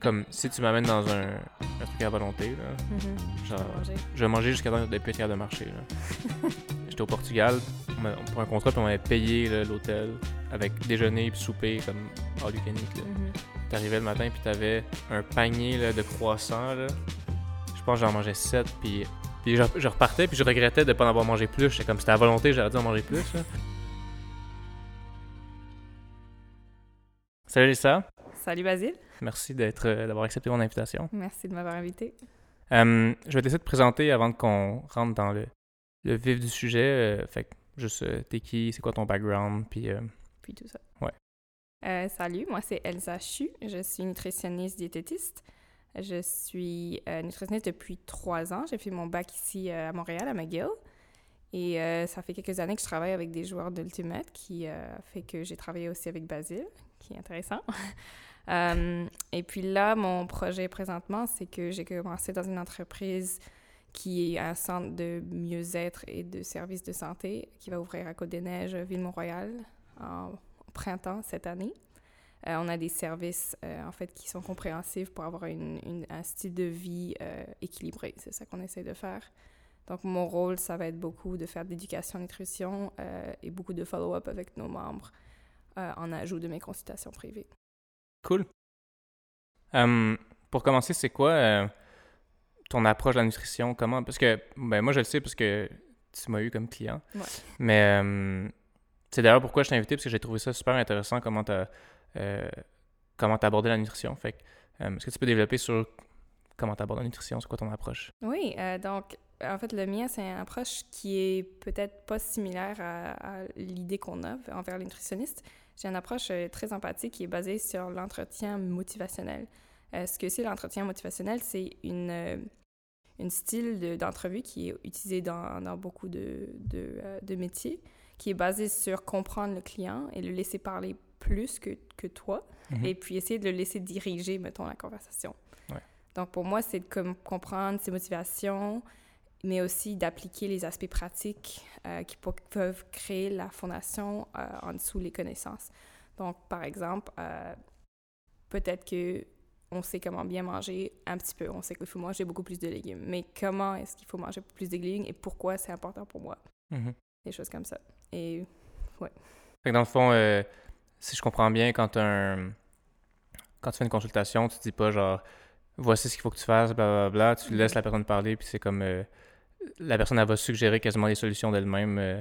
Comme si tu m'amènes dans un, un truc à volonté, là, Mhm. genre, Manger. je vais manger jusqu'à temps de plus être capable de marcher. J'étais au Portugal on pour un contrat, puis on m'avait payé l'hôtel avec déjeuner puis souper, comme all you can eat. Mhm. T'arrivais le matin, puis t'avais un panier là, de croissants. Là. Je pense que j'en mangeais 7, puis, puis je, je repartais, puis je regrettais de pas en avoir mangé plus. J'étais comme, c'était à volonté, j'aurais dû en manger plus. là. Salut Lisa, Salut Basile. Merci d'être, euh, d'avoir accepté mon invitation. Merci de m'avoir invité. Euh, je vais t'essayer de te présenter avant qu'on rentre dans le, le vif du sujet. euh, fait juste, euh, t'es qui, c'est quoi ton background, puis Puis tout ça. Ouais. Salut, moi c'est Elsa Chu. Je suis nutritionniste diététiste. Je suis nutritionniste depuis trois ans. J'ai fait mon bac ici à Montréal, à McGill. Et euh, ça fait quelques années que je travaille avec des joueurs d'Ultimate, qui euh, fait que j'ai travaillé aussi avec Basile, qui est intéressant. Euh, et puis là, mon projet présentement, c'est que j'ai commencé dans une entreprise qui est un centre de mieux-être et de services de santé qui va ouvrir à Côte-des-Neiges, Ville-Mont-Royal, en printemps cette année. Euh, on a des services, euh, en fait, qui sont compréhensifs pour avoir un style de vie équilibré. C'est ça qu'on essaie de faire. Donc, mon rôle, ça va être beaucoup de faire de l'éducation nutrition et beaucoup de follow-up avec nos membres en ajout de mes consultations privées. Cool. Euh, pour commencer, c'est quoi euh, ton approche de la nutrition? Comment? Parce que, ben, moi, je le sais parce que tu m'as eu comme client. Ouais. Mais euh, c'est d'ailleurs pourquoi je t'ai invité, parce que j'ai trouvé ça super intéressant comment tu as comment t'as abordé la nutrition. Fait euh, est-ce que tu peux développer sur comment tu abordes la nutrition? C'est quoi ton approche? Oui, euh, donc en fait, le mien, c'est une approche qui est peut-être pas similaire à, à l'idée qu'on a envers les nutritionnistes. J'ai une approche euh, très empathique qui est basée sur l'entretien motivationnel. Euh, ce que c'est l'entretien motivationnel, c'est une, euh, une style de- d'entrevue qui est utilisé dans, dans beaucoup de, de, euh, de métiers, qui est basé sur comprendre le client et le laisser parler plus que, que toi, Mhm. et puis essayer de le laisser diriger, mettons, la conversation. Ouais. Donc, pour moi, c'est de comprendre ses motivations, mais aussi d'appliquer les aspects pratiques euh, qui peuvent créer la fondation euh, en dessous les connaissances. Donc, par exemple, euh, peut-être que on sait comment bien manger un petit peu. On sait qu'il faut manger beaucoup plus de légumes. Mais comment est-ce qu'il faut manger plus de légumes et pourquoi c'est important pour moi? Mhm. Des choses comme ça. Et Fait que dans le fond, si je comprends bien, quand, un... quand tu fais une consultation, tu dis pas genre voici ce qu'il faut que tu fasses, blablabla, tu laisses la personne parler, puis c'est comme euh, la personne elle va suggérer quasiment des solutions d'elle-même. euh,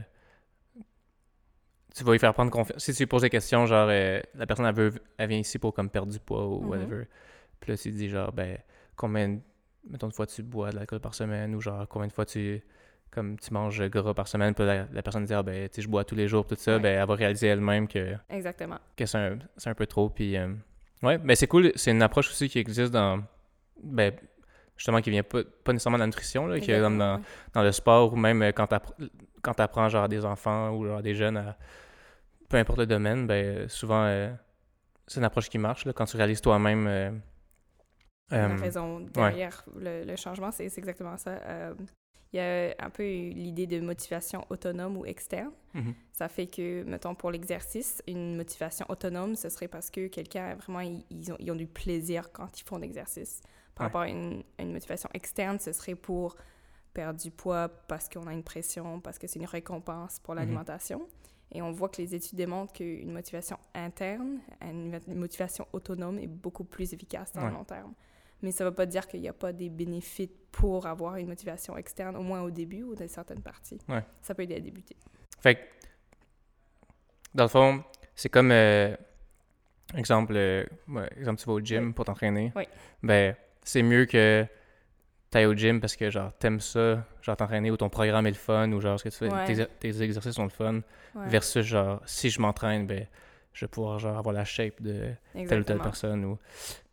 tu vas lui faire prendre confiance. Si tu lui poses des questions, genre euh, la personne elle, veut, elle vient ici pour comme perdre du poids ou Mhm. whatever. Puis là, tu dis genre ben combien mettons de fois tu bois de l'alcool par semaine ou genre combien de fois tu comme tu manges gras par semaine, puis la, la personne dit ah ben tu sais je bois tous les jours tout ça, Ouais. ben elle va réaliser elle-même que exactement. que c'est un, un peu trop. Puis, euh, ouais, mais c'est cool. C'est une approche aussi qui existe dans. Ben, justement, qui vient pas, pas nécessairement de la nutrition, là, qui est comme dans, dans le sport ou même euh, quand tu quand apprends genre à des enfants ou genre à des jeunes à peu importe le domaine, ben souvent euh, c'est une approche qui marche là, quand tu réalises toi-même. euh, la raison derrière le, le changement, c'est exactement ça. Il y a un peu l'idée de motivation autonome ou externe. mhm. Ça fait que, mettons, pour l'exercice, une motivation autonome, ce serait parce que quelqu'un, vraiment, ils, ils ont, ils ont du plaisir quand ils font l'exercice. Par Ouais. rapport à une, à une motivation externe, ce serait pour perdre du poids parce qu'on a une pression, parce que c'est une récompense pour Mhm. l'alimentation. Et on voit que les études démontrent qu'une motivation interne, une motivation autonome est beaucoup plus efficace dans Ouais. le long terme. Mais ça ne veut pas dire qu'il n'y a pas des bénéfices pour avoir une motivation externe, au moins au début ou dans certaines parties. Ouais. Ça peut aider à débuter. Fait que, dans le fond, c'est comme, euh, exemple, euh, exemple, tu vas au gym Oui. pour t'entraîner. Oui. Ben, c'est mieux que t'ailles au gym parce que, genre, t'aimes ça, genre, t'entraîner ou ton programme est le fun ou, genre, ce que tu fais, Ouais. tes, tes exercices sont le fun. Ouais. Versus, genre, si je m'entraîne, ben, je vais pouvoir, genre, avoir la shape de telle ou telle personne ou...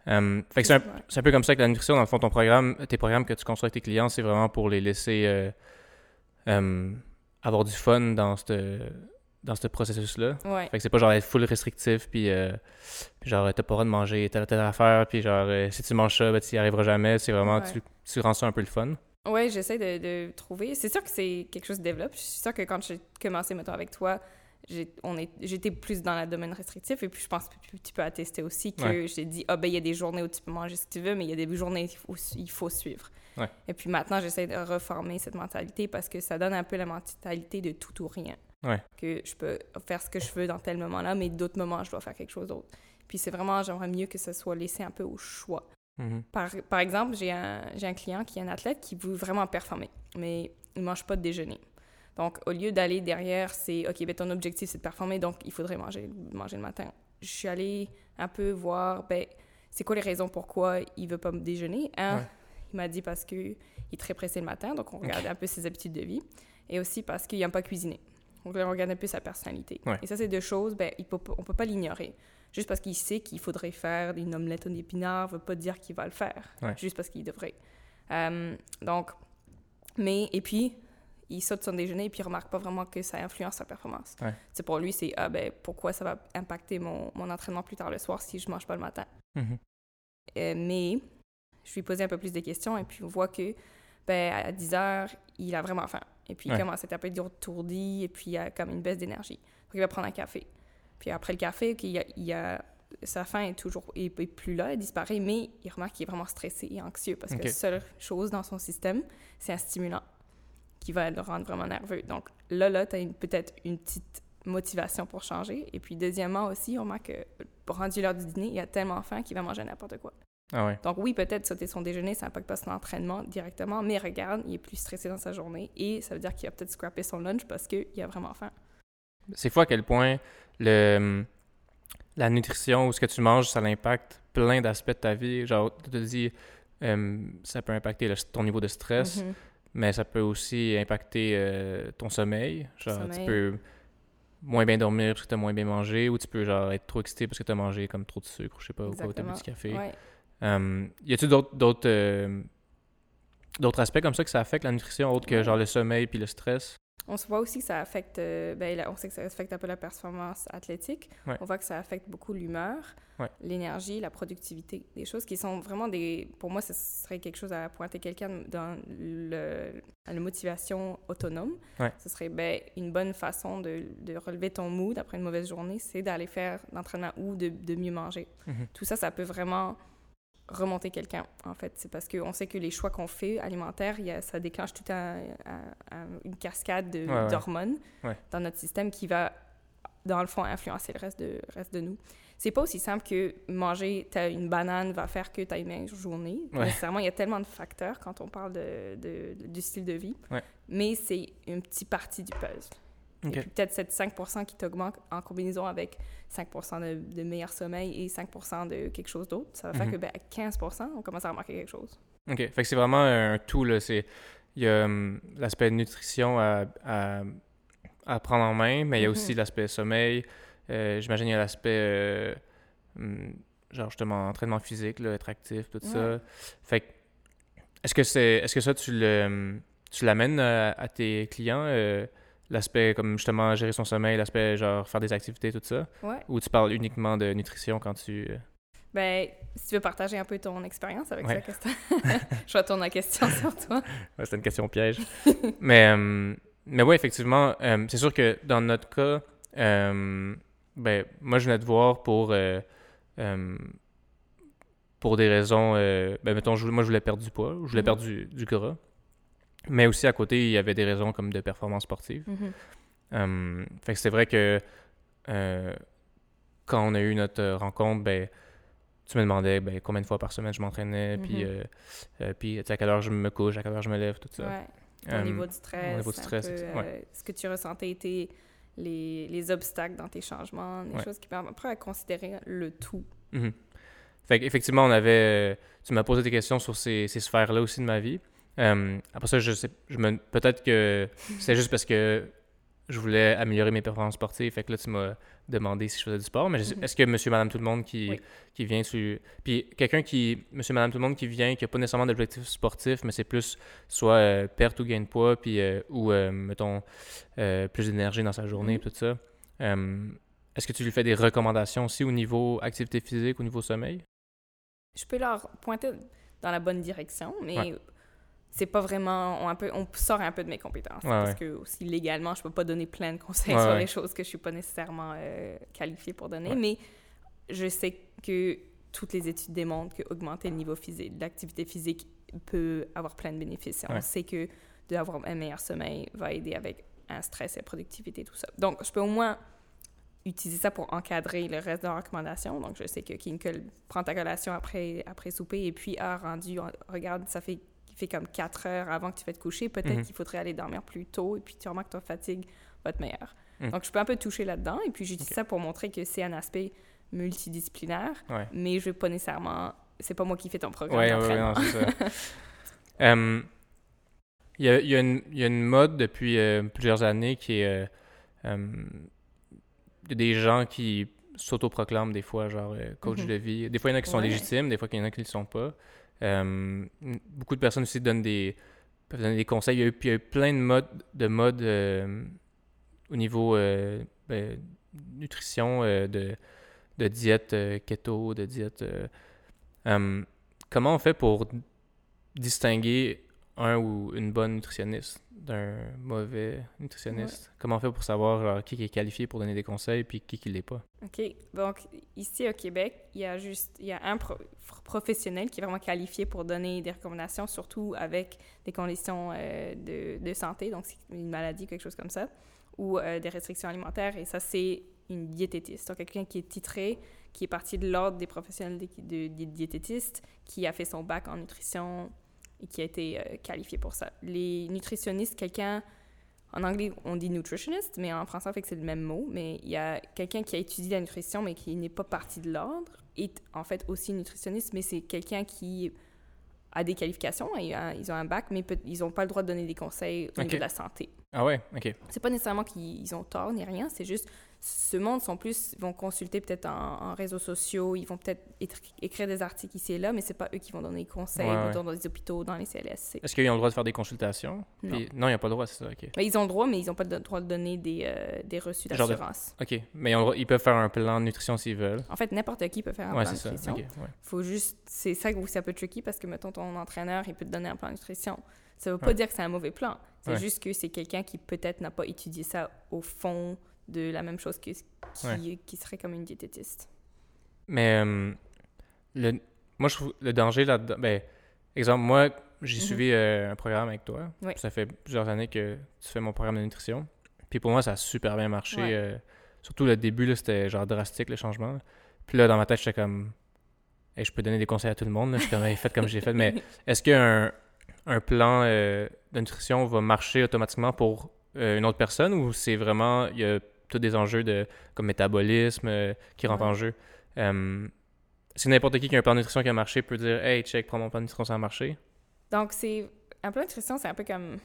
Euh, fait que c'est un, un peu comme ça que la nutrition, dans le fond, ton programme, tes programmes que tu construis avec tes clients, c'est vraiment pour les laisser euh, euh, avoir du fun dans ce dans ce processus-là. Ouais. Fait que c'est pas genre être full restrictif, puis, euh, genre t'as pas le droit de manger telle telle affaire, puis genre euh, si tu manges ça, ben tu y arriveras jamais. C'est vraiment, Ouais. tu, tu rends ça un peu le fun. Ouais, j'essaie de, de trouver. C'est sûr que c'est quelque chose qui développe. Je suis sûre que quand j'ai commencé, mettons, avec toi, j'étais plus dans le domaine restrictif et puis je pense que tu- tu peux attester aussi que Ouais. j'ai dit ah ben il y a des journées où tu peux manger ce que tu veux mais il y a des journées où il faut suivre. Ouais. Et puis maintenant j'essaie de reformer cette mentalité parce que ça donne un peu la mentalité de tout ou rien. Ouais. Que je peux faire ce que je veux dans tel moment-là mais d'autres moments je dois faire quelque chose d'autre. Puis c'est vraiment j'aimerais mieux que ça soit laissé un peu au choix. Mhm. Par, par exemple, j'ai un, j'ai un client qui est un athlète qui veut vraiment performer, mais il ne mange pas de déjeuner. Donc, au lieu d'aller derrière, c'est OK, ben, ton objectif, c'est de performer, donc il faudrait manger, manger le matin. Je suis allée un peu voir, ben, c'est quoi les raisons pourquoi il veut pas me déjeuner. Un, Ouais. il m'a dit parce qu'il est très pressé le matin, donc on regarde un peu ses habitudes de vie, et aussi parce qu'il n'aime pas cuisiner. Donc là, on regarde un peu sa personnalité. Ouais. Et ça, c'est deux choses, ben, il peut, pas- on peut pas l'ignorer. Juste parce qu'il sait qu'il faudrait faire une omelette aux épinards, veut pas dire qu'il va le faire. Ouais. Juste parce qu'il devrait. Euh, donc, mais, et puis, il saute son déjeuner et puis il remarque pas vraiment que ça influence sa performance. Ouais. C'est pour lui, c'est, ah ben, pourquoi ça va impacter mon, mon entraînement plus tard le soir si je mange pas le matin? Mhm. Euh, mais je lui posais un peu plus de questions et puis on voit que ben, à 10 heures, il a vraiment faim. Et puis il Ouais. commence à peu tourdi et puis il a comme une baisse d'énergie. Donc il va prendre un café. Puis après le café, a, il a- sa faim est toujours est, est plus là, elle disparaît, mais il remarque qu'il est vraiment stressé et anxieux parce que la seule chose dans son système, c'est un stimulant qui va le rendre vraiment nerveux. Donc là, là, tu as peut-être une petite motivation pour changer. Et puis deuxièmement aussi, on remarque que rendu l'heure du dîner, il a tellement faim qu'il va manger n'importe quoi. Ah ouais. Donc oui, peut-être sauter son déjeuner, ça n'impacte pas son entraînement directement, mais regarde, il est plus stressé dans sa journée et ça veut dire qu'il va peut-être scraper son lunch parce qu'il a vraiment faim. C'est fou à quel point le, la nutrition ou ce que tu manges, ça impacte plein d'aspects de ta vie. Genre, tu te dis, euh, ça peut impacter le- ton niveau de stress, Mhm. mais ça peut aussi impacter euh, ton sommeil. Genre, tu peux moins bien dormir parce que tu as moins bien mangé, ou tu peux genre être trop excité parce que tu as mangé comme trop de sucre, je sais pas, ou quoi, ou t'as bu du café. Ouais. Euh, y a-tu d'autres d'autres euh, d'autres aspects comme ça que ça affecte la nutrition autre que genre le sommeil puis le stress? On se voit aussi que ça affecte, euh, ben, là, on sait que ça affecte un peu la performance athlétique. Ouais. On voit que ça affecte beaucoup l'humeur, Ouais. l'énergie, la productivité. Des choses qui sont vraiment des. Pour moi, ce serait quelque chose à pointer quelqu'un dans le, la motivation autonome. Ouais. Ce serait ben, une bonne façon de, de relever ton mood après une mauvaise journée, c'est d'aller faire l'entraînement ou de, de mieux manger. Mhm. Tout ça, ça peut vraiment remonter quelqu'un, en fait. C'est parce qu'on sait que les choix qu'on fait alimentaires, y a- ça déclenche tout un, un- un- une cascade de- Ouais, ouais. d'hormones Ouais. dans notre système qui va, dans le fond, influencer le reste de, reste de nous. C'est pas aussi simple que manger une banane va faire que tu as une meilleure journée. Nécessairement, il y a tellement de facteurs quand on parle de, de- du style de vie. Mais c'est une petite partie du puzzle. Et puis peut-être cette 5 qui t'augmente en combinaison avec 5 de, de meilleur sommeil et 5 de quelque chose d'autre, ça va faire Mhm. que ben, à 15 on commence à remarquer quelque chose. OK. Fait que c'est vraiment un tout, là. C'est... Il y a hum, l'aspect nutrition à, à, à prendre en main, mais il y a aussi Mhm. l'aspect sommeil. Euh, j'imagine il y a l'aspect, euh, hum, genre justement, entraînement physique, là, être actif, tout ça. Fait que, est-ce que, c'est, est-ce que ça, tu, le, tu l'amènes à, à tes clients, euh, l'aspect comme justement gérer son sommeil, l'aspect genre faire des activités, tout ça? Ouais. Ou tu parles uniquement de nutrition quand tu... euh, Ben, si tu veux partager un peu ton expérience avec Ouais. ça, question... je retourne la question sur toi. Ouais, c'était une question piège. mais, euh, mais oui, effectivement, euh, c'est sûr que dans notre cas, euh, ben, moi, je venais te voir pour, pour des raisons. ben, mettons, je, moi, je voulais perdre du poids, je voulais Mhm. perdre du, du gras. Mais aussi, à côté, il y avait des raisons comme de performance sportive. Mhm. Euh, fait que c'est vrai que euh, quand on a eu notre euh, rencontre, ben, tu me demandais ben, combien de fois par semaine je m'entraînais, puis, Mhm. euh, euh, puis à quelle heure je me couche, à quelle heure je me lève, tout ça. Ouais. Ton Euh, niveau de stress. niveau de un stress, peu, etc. Ouais. Ce que tu ressentais était les, les obstacles dans tes changements, des Ouais. choses qui après à considérer le tout. Fait qu'effectivement, on avait. tu m'as posé des questions sur ces, ces sphères-là aussi de ma vie. Euh, après ça, je sais. Je me, peut-être que c'est juste parce que je voulais améliorer mes performances sportives. Fait que là, tu m'as demandé si je faisais du sport. Mais Mhm. est-ce que monsieur, madame, tout le monde qui, Oui. qui vient sur. Puis quelqu'un qui. Monsieur, madame, tout le monde qui vient, qui n'a pas nécessairement d'objectif sportif, mais c'est plus soit euh, perte ou gain de poids, puis, euh, ou, euh, mettons, euh, plus d'énergie dans sa journée, Mhm. tout ça. Est-ce que tu lui fais des recommandations aussi au niveau activité physique, au niveau sommeil? Je peux leur pointer dans la bonne direction, mais Ouais. C'est pas vraiment. On, un peu, on sort un peu de mes compétences. Ouais, parce que, aussi, légalement, je peux pas donner plein de conseils Ouais, sur ouais. les choses que je suis pas nécessairement euh, qualifiée pour donner. Mais je sais que toutes les études démontrent que augmenter le niveau physique, l'activité physique peut avoir plein de bénéfices. On sait que d'avoir un meilleur sommeil va aider avec un stress et la productivité, tout ça. Donc, je peux au moins utiliser ça pour encadrer le reste de la recommandation. Donc, je sais que Kinkel prend ta collation après, après souper et puis a rendu, en- regarde, ça fait, il fait comme 4 heures avant que tu vas te coucher. Peut-être Mhm. qu'il faudrait aller dormir plus tôt et puis tu remarques que ta fatigue va être meilleure. Mhm. Donc, je peux un peu toucher là-dedans et puis j'utilise ça pour montrer que c'est un aspect multidisciplinaire, Ouais. mais je vais pas nécessairement... C'est pas moi qui fais ton programme Ouais, ouais, Il y, a, il y a une, il y a une mode depuis euh, plusieurs années qui est. euh, des gens qui s'autoproclament des fois, genre euh, coach Mhm. de vie. Des fois, il y en a qui sont légitimes, des fois, il y en a qui ne le sont pas. Euh, beaucoup de personnes aussi donnent des, donner des conseils. Il y a eu, il y a eu plein de modes, de modes euh, au niveau euh, ben, nutrition, de, de diète keto, de diète. comment on fait pour distinguer un ou une bonne nutritionniste d'un mauvais nutritionniste? Comment on fait pour savoir genre, qui est qualifié pour donner des conseils puis qui qui l'est pas? OK. Donc, ici au Québec, il y a juste il y a un pro- professionnel qui est vraiment qualifié pour donner des recommandations, surtout avec des conditions euh, de, de santé, donc une maladie, quelque chose comme ça, ou euh, des restrictions alimentaires. Et ça, c'est une diététiste. Donc, quelqu'un qui est titré, qui est parti de l'ordre des professionnels de, de- des diététistes, qui a fait son bac en nutrition et qui a été euh, qualifié pour ça. Les nutritionnistes, quelqu'un en anglais, on dit nutritionist, mais en français, en fait, que c'est le même mot. Mais il y a quelqu'un qui a étudié la nutrition, mais qui n'est pas parti de l'ordre, est en fait aussi nutritionniste, mais c'est quelqu'un qui a des qualifications, et, euh, ils ont un bac, mais peut- ils n'ont pas le droit de donner des conseils au niveau de la santé. Ah ouais, ok. C'est pas nécessairement qu'ils ont tort ni rien, c'est juste ce monde sont plus vont consulter peut-être en, en réseaux sociaux, ils vont peut-être écrire des articles ici et là, mais c'est pas eux qui vont donner des conseils Ouais, ouais. dans les hôpitaux, dans les CLSC. Est-ce qu'ils ont le droit de faire des consultations? Non. Puis- non, ils n'ont pas le droit, c'est ça, ok. Mais ils ont le droit, mais ils n'ont pas le droit de donner des, euh, des reçus de- d'assurance. Ok, mais ils, ont peuvent faire un plan de nutrition s'ils veulent. En fait, n'importe qui peut faire un ouais, plan de c'est ça. nutrition. ok, ouais. Faut juste, c'est ça où c'est un peu tricky parce que mettons ton entraîneur, il peut te donner un plan de nutrition. Ça veut pas dire que c'est un mauvais plan. C'est juste que c'est quelqu'un qui peut-être n'a pas étudié ça au fond de la même chose que qui, Ouais. qui serait comme une diététiste. Mais euh, le, moi, je trouve le danger là-dedans. Ben, exemple, moi, j'ai Mhm. suivi euh, un programme avec toi. Ça fait plusieurs années que tu fais mon programme de nutrition. Puis pour moi, ça a super bien marché. Ouais. euh, surtout le début, c'était genre drastique le changement. Puis là, dans ma tête, j'étais comme. Hey, je peux donner des conseils à tout le monde. Je suis comme, Hey, faites comme j'ai fait. Mais est-ce qu'un un plan de nutrition va marcher automatiquement pour une autre personne ou c'est vraiment. Il y a tous des enjeux de, comme métabolisme euh, qui rentrent Ouais. en jeu? Euh, si n'importe qui qui a un plan de nutrition qui a marché peut dire Hey, check, prends mon plan de nutrition, ça a marché. Donc, c'est un plan de nutrition, c'est un peu comme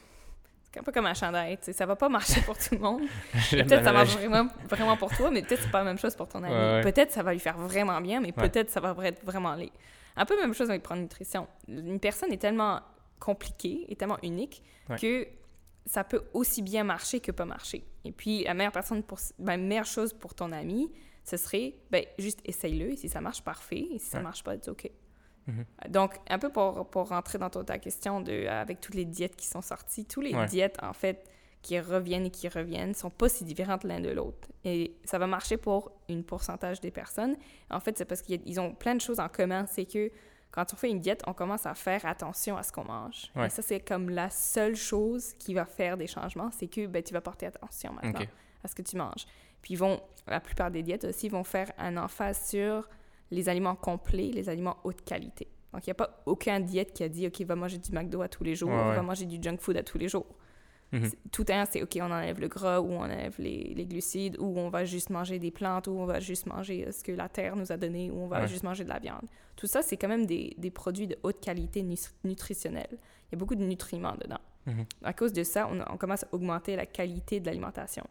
un peu comme un chandail, tu sais, ça va pas marcher pour tout le monde. Peut-être ça marche vraiment, vraiment pour toi, mais peut-être c'est pas la même chose pour ton ami. Ouais, ouais. Peut-être ça va lui faire vraiment bien, mais peut-être ça va être vraiment laid. Un peu la même chose avec prendre nutrition. Une personne est tellement compliquée et tellement unique que ça peut aussi bien marcher que pas marcher. Et puis, la meilleure, personne pour, ben, meilleure chose pour ton ami, ce serait, ben, juste essaye-le, et si ça marche, parfait, et si ça Ouais. marche pas, c'est OK. Mhm. Donc, un peu pour, pour rentrer dans ta question de, avec toutes les diètes qui sont sorties, tous les Ouais. diètes, en fait, qui reviennent et qui reviennent, sont pas si différentes l'un de l'autre. Et ça va marcher pour une pourcentage des personnes. En fait, c'est parce qu'ils ont plein de choses en commun. C'est que quand on fait une diète, on commence à faire attention à ce qu'on mange. Ouais. Et ça, c'est comme la seule chose qui va faire des changements, c'est que ben, tu vas porter attention maintenant à ce que tu manges. Puis ils vont, la plupart des diètes aussi, vont faire un emphase sur les aliments complets, les aliments haute qualité. Donc, il n'y a pas aucun diète qui a dit, OK, va manger du McDo à tous les jours, Ouais, ouais. va manger du junk food à tous les jours. Mhm. Tout un, c'est OK, on enlève le gras ou on enlève les, les glucides ou on va juste manger des plantes ou on va juste manger euh, ce que la terre nous a donné ou on va Ouais. juste manger de la viande. Tout ça, c'est quand même des, des produits de haute qualité nu- nutritionnelle. Il y a beaucoup de nutriments dedans. Mhm. À cause de ça, on, on commence à augmenter la qualité de l'alimentation.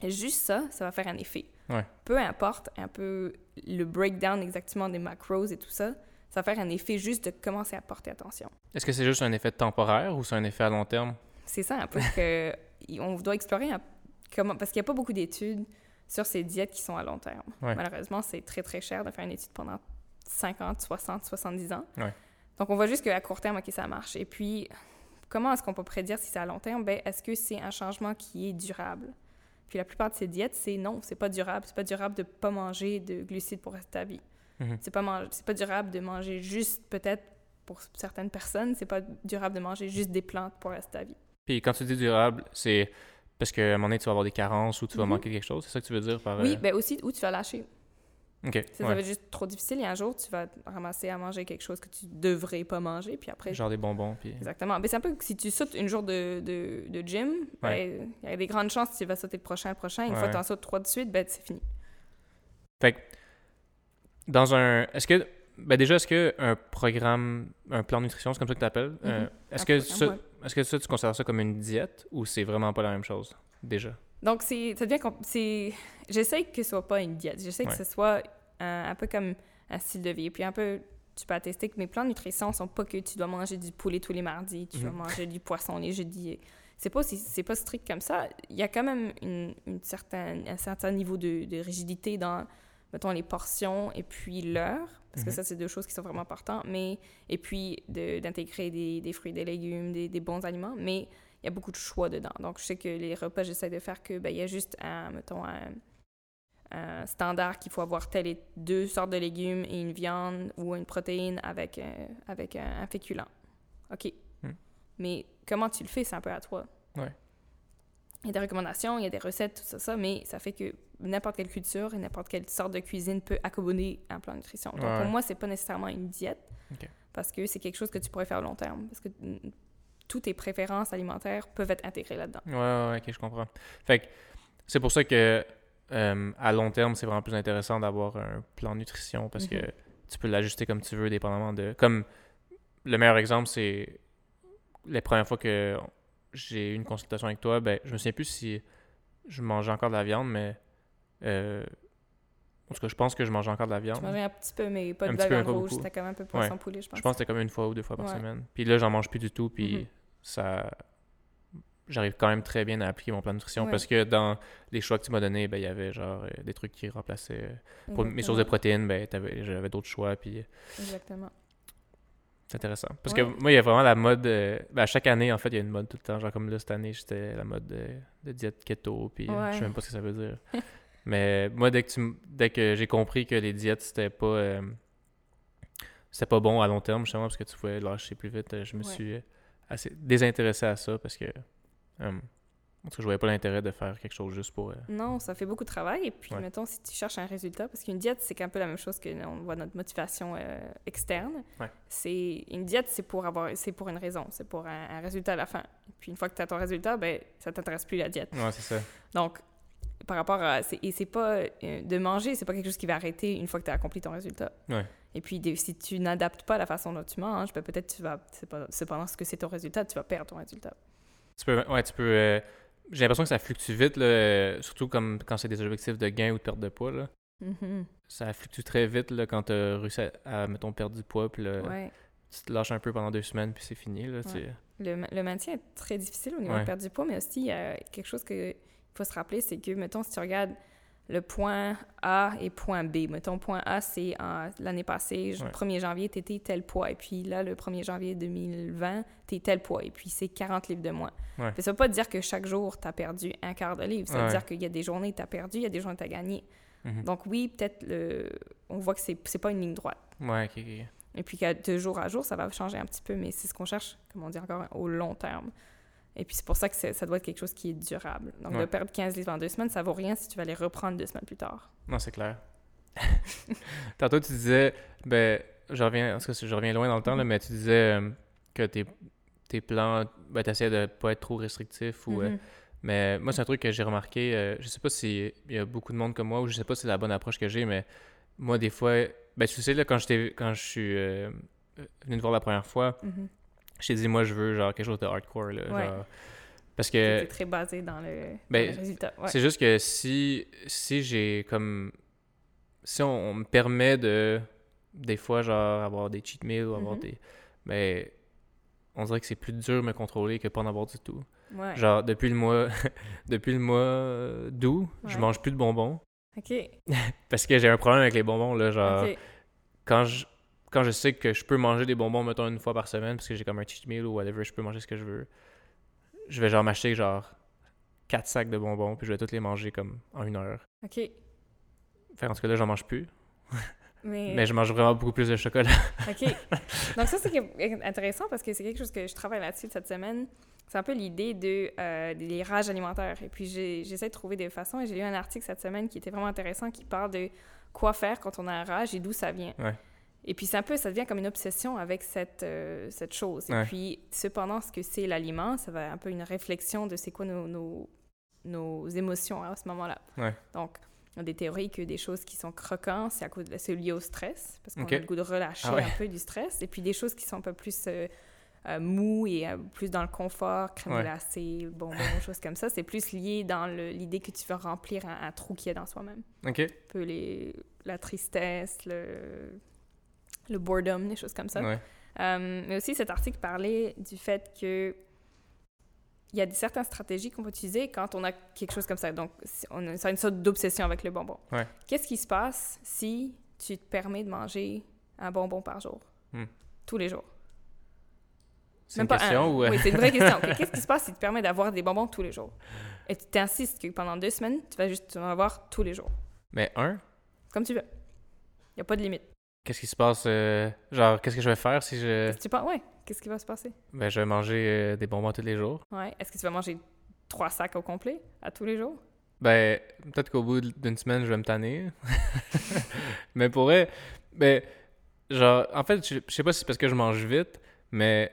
Et juste ça, ça va faire un effet. Ouais. Peu importe un peu le breakdown exactement des macros et tout ça, ça va faire un effet juste de commencer à porter attention. Est-ce que c'est juste un effet temporaire ou c'est un effet à long terme? C'est ça un peu que on doit explorer un- comment parce qu'il n'y a pas beaucoup d'études sur ces diètes qui sont à long terme. Ouais. Malheureusement, c'est très très cher de faire une étude pendant 50, 60, 70 ans. Ouais. Donc, on voit juste qu'à court terme, OK, ça marche. Et puis, comment est-ce qu'on peut prédire si c'est à long terme? Ben, est-ce que c'est un changement qui est durable? Puis la plupart de ces diètes, c'est non, c'est pas durable. C'est pas durable de pas manger de glucides pour rester à vie. C'est pas, c'est pas durable de manger juste, peut-être pour certaines personnes, c'est pas durable de manger juste des plantes pour rester à vie. Puis quand tu dis durable, c'est parce qu'à un moment donné, tu vas avoir des carences ou tu vas Mhm. manquer quelque chose. C'est ça que tu veux dire par. Oui, euh, ben aussi où tu vas lâcher. Ok. Si ça ouais. va être juste trop difficile, et un jour, tu vas ramasser à manger quelque chose que tu devrais pas manger, puis après... Genre des bonbons. Puis... Exactement. Mais c'est un peu que si tu sautes une jour de, de, de gym, ben, il y a des grandes chances que tu vas sauter le prochain, le prochain. Une fois que tu en sautes trois de suite, ben, c'est fini. Fait que, dans un. Est-ce que. Ben déjà, est-ce que un programme, un plan de nutrition, c'est comme ça que tu appelles Mhm. Est-ce Un que, ça, ouais. est-ce que ça, tu considères ça comme une diète ou c'est vraiment pas la même chose, déjà? Donc, c'est, ça devient... c'est- J'essaie que ce soit pas une diète. J'essaie Ouais. que ce soit un, un peu comme un style de vie. Puis un peu, tu peux attester que mes plans de nutrition sont pas que tu dois manger du poulet tous les mardis, tu dois Mhm. manger du poisson les jeudis. C'est pas, c'est pas strict comme ça. Il y a quand même une, une certaine, un certain niveau de, de rigidité dans, mettons, les portions et puis l'heure. Parce que Mhm. ça, c'est deux choses qui sont vraiment importantes. Mais, et puis, de- d'intégrer des, des fruits, des légumes, des, des bons aliments. Mais il y a beaucoup de choix dedans. Donc, je sais que les repas, j'essaie de faire que, ben, il y a juste un, mettons, un, un standard qu'il faut avoir telle et deux sortes de légumes et une viande ou une protéine avec, un- avec un, un féculent. OK. Hmm. Mais comment tu le fais, c'est un peu à toi. Ouais. Il y a des recommandations, il y a des recettes, tout ça, ça, mais ça fait que n'importe quelle culture et n'importe quelle sorte de cuisine peut accommoder un plan de nutrition. Donc, Ouais. pour moi, c'est pas nécessairement une diète parce que c'est quelque chose que tu pourrais faire à long terme. Parce que toutes tes préférences alimentaires peuvent être intégrées là-dedans. Ouais, ouais, ouais, ok, je comprends. Fait que c'est pour ça que euh, à long terme, c'est vraiment plus intéressant d'avoir un plan de nutrition parce que Mhm. tu peux l'ajuster comme tu veux, dépendamment de. Comme le meilleur exemple, c'est les premières fois que j'ai eu une consultation avec toi, ben, je me souviens plus si je mangeais encore de la viande, mais. Euh, en tout cas, je pense que je mangeais encore de la viande. Tu mangeais un petit peu, mais pas Un de la viande rouge. C'était quand même un peu poisson-poulet, je pense. Je pense que c'était comme une fois ou deux fois par Ouais. semaine. Puis là, j'en mange plus du tout, puis Mhm. ça... J'arrive quand même très bien à appliquer mon plan de nutrition Ouais. parce que dans les choix que tu m'as donnés, ben, il y avait genre euh, des trucs qui remplaçaient... euh, Pour mes sources de protéines, ben, j'avais d'autres choix, puis euh, Exactement. c'est intéressant. Parce Ouais. que moi, il y a vraiment la mode... euh, ben, à chaque année, en fait, il y a une mode tout le temps. Genre comme là, cette année, j'étais la mode de, de diète keto, puis je Ouais. sais même pas ce que ça veut dire. Mais moi, dès que, tu dès que j'ai compris que les diètes, c'était pas... euh, c'était pas bon à long terme, justement, parce que tu pouvais lâcher plus vite. euh, Je me Ouais. suis euh, assez désintéressé à ça parce que... euh, tout cas, je voyais pas l'intérêt de faire quelque chose juste pour... euh, Non, ça fait beaucoup de travail. Et puis, Ouais. mettons, si tu cherches un résultat, parce qu'une diète, c'est un peu la même chose que on voit notre motivation euh, externe. Ouais. C'est une diète, c'est pour avoir, c'est pour une raison, c'est pour un, un résultat à la fin. Puis une fois que tu as ton résultat, ben ça t'intéresse plus la diète. Ouais, c'est ça. Donc, par rapport à, c'est- et c'est pas euh, de manger, c'est pas quelque chose qui va arrêter une fois que tu as accompli ton résultat. Ouais. Et puis, des- si tu n'adaptes pas la façon dont tu manges, ben peut-être tu vas, c'est pas, cependant ce que c'est ton résultat, tu vas perdre ton résultat. Tu peux, ouais, tu peux. euh, j'ai l'impression que ça fluctue vite, là, euh, surtout comme quand c'est des objectifs de gain ou de perte de poids. Là. Mhm. Ça fluctue très vite là, quand tu as réussi à, à, mettons, perdre du poids, puis là, Ouais. tu te lâches un peu pendant deux semaines, puis c'est fini. Là, tu- Le, le maintien est très difficile au niveau de perdre du poids, mais aussi, il y a quelque chose qu'il faut se rappeler, c'est que, mettons, si tu regardes le point A et point B, mettons, point A, c'est l'année passée, le Ouais. 1er janvier, tu étais tel poids, et puis là, le 1er janvier 2020, tu es tel poids, et puis c'est 40 livres de moins. Ouais. Ça veut pas dire que chaque jour, tu as perdu un quart de livre. Ça veut Ouais. dire qu'il y a des journées, tu as perdu, il y a des journées, tu as gagné. Mhm. Donc oui, peut-être, le... on voit que c'est pas une ligne droite. Ouais. Et puis que de jour à jour, ça va changer un petit peu, mais c'est ce qu'on cherche, comme on dit encore, au long terme. Et puis c'est pour ça que ça doit être quelque chose qui est durable. Donc de perdre 15 livres en deux semaines, ça vaut rien si tu vas les reprendre deux semaines plus tard. Non, c'est clair. Tantôt, tu disais, ben, je reviens, cas, je reviens loin dans le temps, là, mais tu disais euh, que tes, tes plans, ben, t'essayais de pas être trop restrictif ou. euh, Mhm. mais moi, c'est un truc que j'ai remarqué. euh, je sais pas s'il y a beaucoup de monde comme moi ou je sais pas si c'est la bonne approche que j'ai, mais moi, des fois, ben, tu sais, là, quand, j'étais- quand je suis euh, venu te voir la première fois, Mhm. Je t'ai dit, moi, je veux genre quelque chose de hardcore. Là, Ouais. genre, parce C'est que très basé dans le, dans ben, le résultat. Ouais. c'est juste que si, si j'ai comme. Si on, on me permet de. Des fois, genre, avoir des cheat meals ou avoir Mhm. des. Ben. On dirait que c'est plus dur de me contrôler que pas en avoir du tout. Ouais. Genre, depuis le mois. depuis le mois d'août, je mange plus de bonbons. OK. Parce que j'ai un problème avec les bonbons, là. Genre, quand je. Quand je sais que je peux manger des bonbons, mettons, une fois par semaine, parce que j'ai comme un cheat meal ou whatever, je peux manger ce que je veux, je vais genre m'acheter genre quatre sacs de bonbons, puis je vais tous les manger comme en une heure. OK. Fait en tout cas, là, j'en mange plus. Mais, Mais je mange vraiment beaucoup plus de chocolat. OK. Donc ça, c'est intéressant parce que c'est quelque chose que je travaille là-dessus cette semaine. C'est un peu l'idée de, euh, des rages alimentaires. Et puis, j'essaie de trouver des façons. Et j'ai lu un article cette semaine qui était vraiment intéressant qui parle de quoi faire quand on a un rage et d'où ça vient. Ouais. Et puis, c'est un peu, ça devient comme une obsession avec cette, euh, cette chose. Et puis, cependant, ce que c'est l'aliment, ça va un peu une réflexion de c'est quoi nos, nos, nos émotions à ce moment-là. Ouais. Donc, il y a des théories que des choses qui sont croquantes, c'est à cause de- c'est lié au stress, parce qu'on a le goût de relâcher Ah ouais. un peu du stress. Et puis des choses qui sont un peu plus euh, euh, mou et euh, plus dans le confort, crème glacée, bonbons, choses comme ça, c'est plus lié dans le- l'idée que tu veux remplir un, un trou qu'il y a dans soi-même. OK? Un peu les, la tristesse, le, le boredom, des choses comme ça. Ouais. Euh, mais aussi, cet article parlait du fait que il y a des certaines stratégies qu'on peut utiliser quand on a quelque chose comme ça. Donc, on a, une sorte d'obsession avec le bonbon. Ouais. Qu'est-ce qui se passe si tu te permets de manger un bonbon par jour? Hmm. Tous les jours. C'est une pas un. ou... euh, Oui, c'est une vraie question. Qu'est-ce qui se passe si tu te permets d'avoir des bonbons tous les jours? Et tu t'insistes que pendant deux semaines, tu vas juste en avoir tous les jours. Mais un, Comme tu veux. Il n'y a pas de limite. Qu'est-ce qui se passe? euh, genre, qu'est-ce que je vais faire si je... Qu'est-ce que tu penses? Ouais. Qu'est-ce qui va se passer? Ben, je vais manger euh, des bonbons tous les jours. Ouais. Est-ce que tu vas manger trois sacs au complet à tous les jours? Ben, peut-être qu'au bout d'une semaine, je vais me tanner. mais pour vrai, ben, genre, en fait, je, je sais pas si c'est parce que je mange vite, mais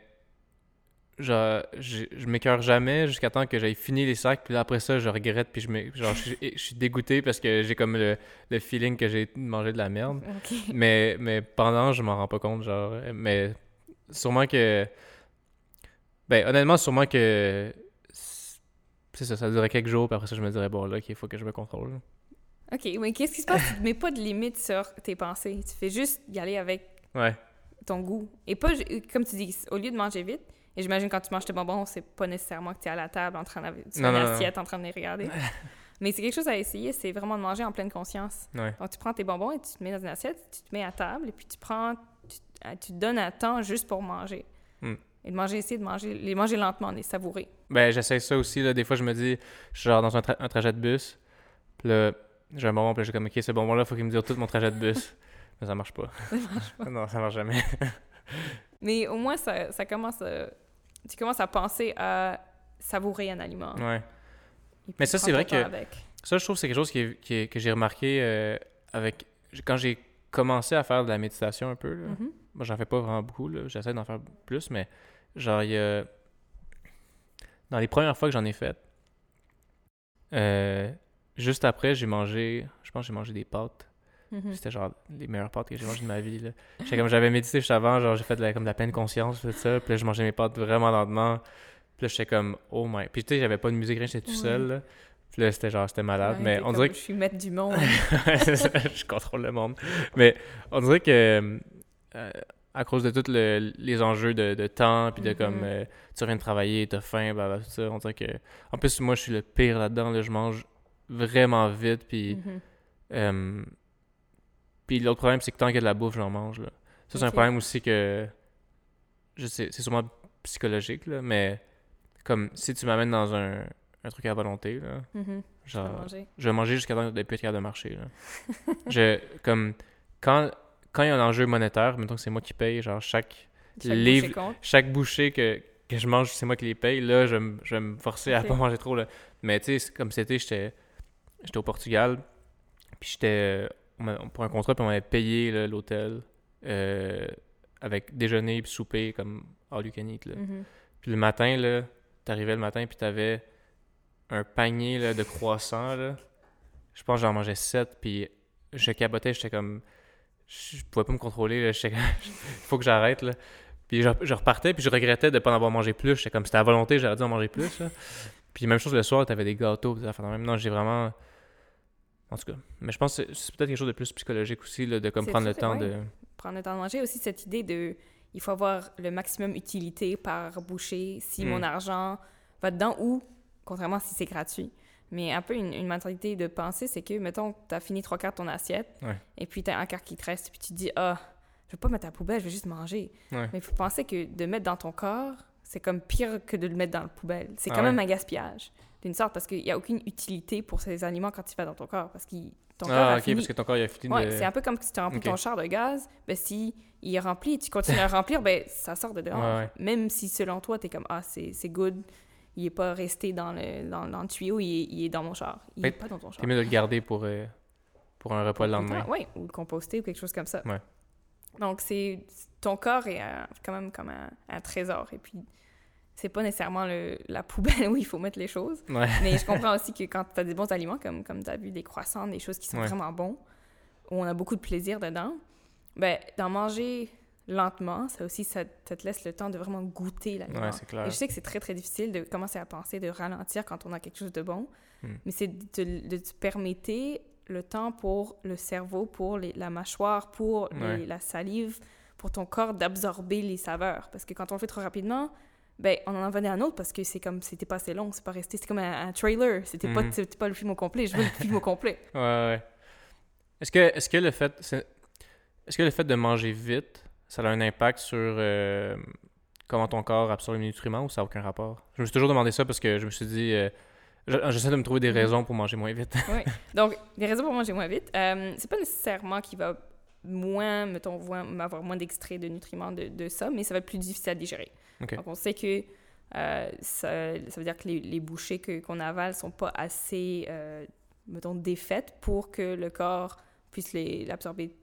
genre, je, je m'écœure jamais jusqu'à temps que j'aille fini les sacs, puis là, après ça, je regrette, puis je, me, genre, je, suis- je suis dégoûté parce que j'ai comme le, le feeling que j'ai mangé de la merde. Mais, mais pendant, je m'en rends pas compte, genre, mais sûrement que, ben, honnêtement, sûrement que, c'est ça, ça durerait quelques jours, puis après ça, je me dirais, bon, là, il faut que je me contrôle. OK, mais qu'est-ce qui se passe? Tu ne mets pas de limite sur tes pensées? Tu fais juste y aller avec Ouais. ton goût. Et pas, comme tu dis, au lieu de manger vite, et j'imagine quand tu manges tes bonbons, c'est pas nécessairement que tu es à la table en train d'avoir sur Non, une non, non. assiette en train de les regarder. mais c'est quelque chose à essayer, c'est vraiment de manger en pleine conscience. Ouais. Donc tu prends tes bonbons et tu te mets dans une assiette, tu te mets à table et puis tu prends, tu, euh, tu te donnes un temps juste pour manger. Hmm. Et de manger, essayer de manger, les manger lentement, les savourer. Ben, j'essaie ça aussi, là. Des fois, je me dis, je suis genre dans un, tra- un trajet de bus, puis là, j'ai un bonbon, puis là, j'ai comme, OK, ce bonbon-là, faut qu'il me dure tout mon trajet de bus. Mais ça marche pas. Ça marche pas. non, ça marche jamais. Mais au moins, ça, ça commence à- tu commences à penser à savourer un aliment. ouais. Mais ça, c'est vrai que- avec. Ça, je trouve que c'est quelque chose qui que j'ai remarqué euh, avec... Quand j'ai commencé à faire de la méditation un peu, là, Mhm. Moi, j'en fais pas vraiment beaucoup. J'essaie d'en faire plus, mais genre, il y a... Dans les premières fois que j'en ai fait, euh, juste après, j'ai mangé... Je pense que j'ai mangé des pâtes. Mhm. C'était genre les meilleures pâtes que j'ai mangées de ma vie, là. J'étais comme... J'avais médité juste avant, genre, j'ai fait de la, comme de la pleine conscience, tout ça. Puis là, je mangeais mes pâtes vraiment lentement. Puis là, j'étais comme... Oh my... Puis tu sais, j'avais pas de musique, rien, j'étais tout Ouais. seul, là. Puis là, c'était genre... C'était malade. Ouais, mais on dirait que Je suis maître du monde. Je contrôle le monde. Mais on dirait que euh, à cause de tous le- les enjeux de, de temps, puis de Mhm. comme euh, tu reviens de travailler, t'as faim, blablabla, tout ça, on dirait que. En plus, moi, je suis le pire là-dedans, là, je mange vraiment vite, puis. Mhm. euh, puis l'autre problème, c'est que tant qu'il y a de la bouffe, j'en mange. Là. Ça, c'est un problème aussi que. Je sais, c'est sûrement psychologique, là, mais comme si tu m'amènes dans un, un truc à volonté, là. Je vais genre. manger. Je vais manger jusqu'à temps de plus être capable de marcher. Là. je, comme, quand, quand il y a un enjeu monétaire, mettons que c'est moi qui paye, genre chaque, Chaque livre- bouchée chaque bouchée que, que je mange, c'est moi qui les paye, là, je, vais me- je vais me forcer à Ok. pas manger trop. Là. Mais tu sais, comme c'était, j'étais j'étais au Portugal, puis j'étais on pour un contrat, puis on m'avait payé l'hôtel euh, avec déjeuner puis souper, comme all you can eat. Là. Mhm. Puis le matin, là, t'arrivais le matin, puis t'avais un panier là, de croissants, là. Je pense que j'en mangeais sept, puis je cabotais, j'étais comme... Je pouvais pas me contrôler, là. J'étais faut que j'arrête, là. Puis je, je repartais, puis je regrettais de pas en avoir mangé plus. J'étais comme, c'était à volonté, j'aurais dû en manger plus, là. Puis même chose le soir, t'avais des gâteaux, même. Non, j'ai vraiment... En tout cas, mais je pense que c'est- peut-être quelque chose de plus psychologique aussi, là, de comme prendre le temps de... Prendre le temps de manger. Aussi, cette idée de. Il faut avoir le maximum utilité par bouchée. Si Mm. mon argent va dedans ou, contrairement si c'est gratuit. Mais un peu une, une mentalité de pensée, c'est que, mettons, tu as fini trois quarts de ton assiette, Ouais. et puis tu as un quart qui te reste, puis tu te dis, ah, je vais pas mettre à la poubelle, je vais juste manger. Ouais. Mais il faut penser que de mettre dans ton corps, c'est comme pire que de le mettre dans la poubelle. C'est Ah quand ouais? même un gaspillage, d'une sorte, parce qu'il n'y a aucune utilité pour ces aliments quand tu vas dans ton corps, parce ton Ah, ok, fini. parce que ton corps, il a fini Ouais, de... c'est un peu comme si tu remplis Ok. ton char de gaz, ben si il est rempli et tu continues à remplir, ben ça sort de dehors. Ouais, ouais. Même si selon toi, tu es comme Ah, c'est c'est good, il est pas resté dans le, dans, dans le tuyau, il est, il est dans mon char. Il est Fait- pas dans ton char. T'es mieux de le garder pour, euh, pour un repas le lendemain. Oui, ou le composter ou quelque chose comme ça. Ouais. Donc, c'est ton corps est euh, quand même comme un, un trésor. Et puis, c'est pas nécessairement le, la poubelle où il faut mettre les choses. Ouais. Mais je comprends aussi que quand tu as des bons aliments, comme, comme tu as vu des croissants, des choses qui sont Ouais. vraiment bons, où on a beaucoup de plaisir dedans, ben, d'en manger lentement, ça aussi, ça, ça te laisse le temps de vraiment goûter l'aliment. Ouais, clair. Et je sais que c'est très, très difficile de commencer à penser, de ralentir quand on a quelque chose de bon, Hmm. mais c'est de, te- de te permettre le temps pour le cerveau, pour les- la mâchoire, pour les- la salive, pour ton corps d'absorber les saveurs. Parce que quand on le fait trop rapidement, ben, on en venait un autre parce que c'est comme, c'était pas assez long, c'est pas resté, c'était comme un, un trailer, c'était pas, c'était pas le film au complet, je veux le film au complet. Ouais, ouais. Est-ce que, est-ce que le fait... Est-ce que le fait de manger vite, ça a un impact sur euh, comment ton corps absorbe les nutriments ou ça n'a aucun rapport? Je me suis toujours demandé ça parce que je me suis dit... euh, je- J'essaie de me trouver des Mhm. raisons pour manger moins vite. Oui. Donc, les raisons pour manger moins vite, euh, c'est pas nécessairement qu'il va moins, mettons, avoir moins d'extraits de nutriments de, de ça, mais ça va être plus difficile à digérer. Ok. Donc, on sait que euh, ça, ça veut dire que les, les bouchées que- qu'on avale sont pas assez, euh, mettons, défaites pour que le corps puisse les- l'absorber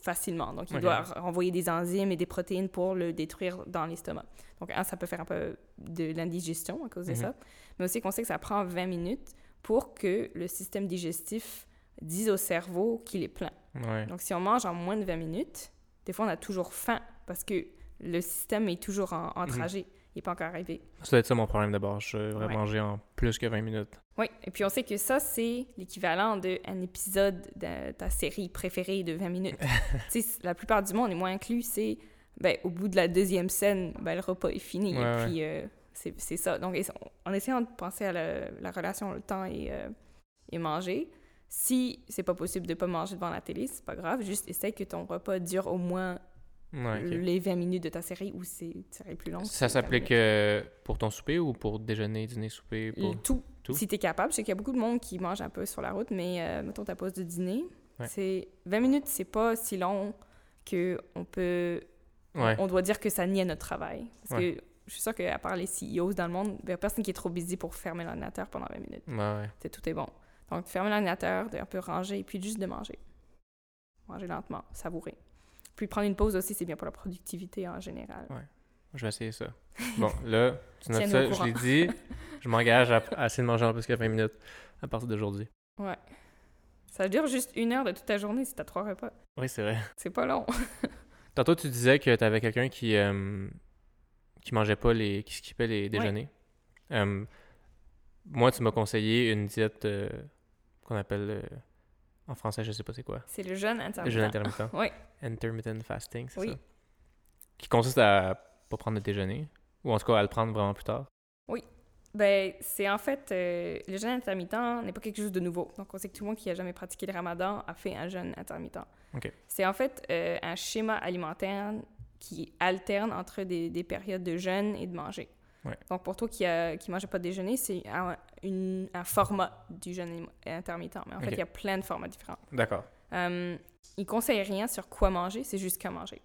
facilement. Donc, il doit renvoyer des enzymes et des protéines pour le détruire dans l'estomac. Donc, un, ça peut faire un peu de l'indigestion à cause de Mhm. ça, mais aussi qu'on sait que ça prend 20 minutes pour que le système digestif dise au cerveau qu'il est plein. Ouais. Donc, si on mange en moins de 20 minutes, des fois, on a toujours faim parce que le système est toujours en, en Mhm. trajet. Il n'est pas encore arrivé. Ça doit être ça mon problème d'abord. Je Ouais. manger en plus que 20 minutes. Oui, et puis on sait que ça, c'est l'équivalent d'un épisode de ta série préférée de 20 minutes. tu sais, la plupart du monde, et moi inclus, c'est ben, au bout de la deuxième scène, ben, le repas est fini. Ouais, et puis, euh, c'est ça. Donc, en essayant de penser à la, la relation, le temps et, euh, et manger, si c'est pas possible de pas manger devant la télé, c'est pas grave. Juste essaye que ton repas dure au moins Ouais, les 20 minutes de ta série ou c'est une série plus longue. Ça s'applique 20 minutes. euh, pour ton souper ou pour déjeuner, dîner, souper? Pour... Tout. Tout? Si tu es capable. Je sais qu'il y a beaucoup de monde qui mange un peu sur la route, mais euh, mettons ta pause de dîner. Ouais. C'est 20 minutes, c'est pas si long que on peut. Ouais. On doit dire que ça nie à notre travail. Parce que je suis sûre qu'à part les CEOs dans le monde, il n'y a personne qui est trop busy pour fermer l'ordinateur pendant 20 minutes. Ouais, tout est bon. Donc, fermer l'ordinateur, un peu ranger, et puis juste de manger. Manger lentement, savourer. Puis prendre une pause aussi, c'est bien pour la productivité en général. Je vais essayer ça. Bon, là, tu notes ça, je l'ai dit. Je m'engage à, à essayer de manger en plus que 20 minutes à partir d'aujourd'hui. Ouais. Ça dure juste une heure de toute ta journée si t'as trois repas. Oui, c'est vrai. C'est pas long. Tantôt, tu disais que tu avais quelqu'un qui, euh, qui mangeait pas les. qui skippait les déjeuners. Euh, moi, tu m'as conseillé une diète euh, qu'on appelle. En français, je sais pas c'est quoi. C'est le jeûne Le intermittent. jeûne intermittent. Oui. Intermittent fasting, c'est Oui. ça? Qui consiste à pas prendre de déjeuner. Ou en tout cas à le prendre vraiment plus tard. Ben, c'est en fait, euh, le jeûne intermittent n'est pas quelque chose de nouveau. Donc, on sait que tout le monde qui a jamais pratiqué le ramadan a fait un jeûne intermittent. OK. C'est en fait euh, un schéma alimentaire qui alterne entre des, des périodes de jeûne et de manger. Ouais. Donc, pour toi qui ne qui mangeait pas de déjeuner, c'est un, format du jeûne intermittent. Mais en fait, il y a plein de formats différents. D'accord. Euh, il conseille rien sur quoi manger, c'est juste qu'à manger.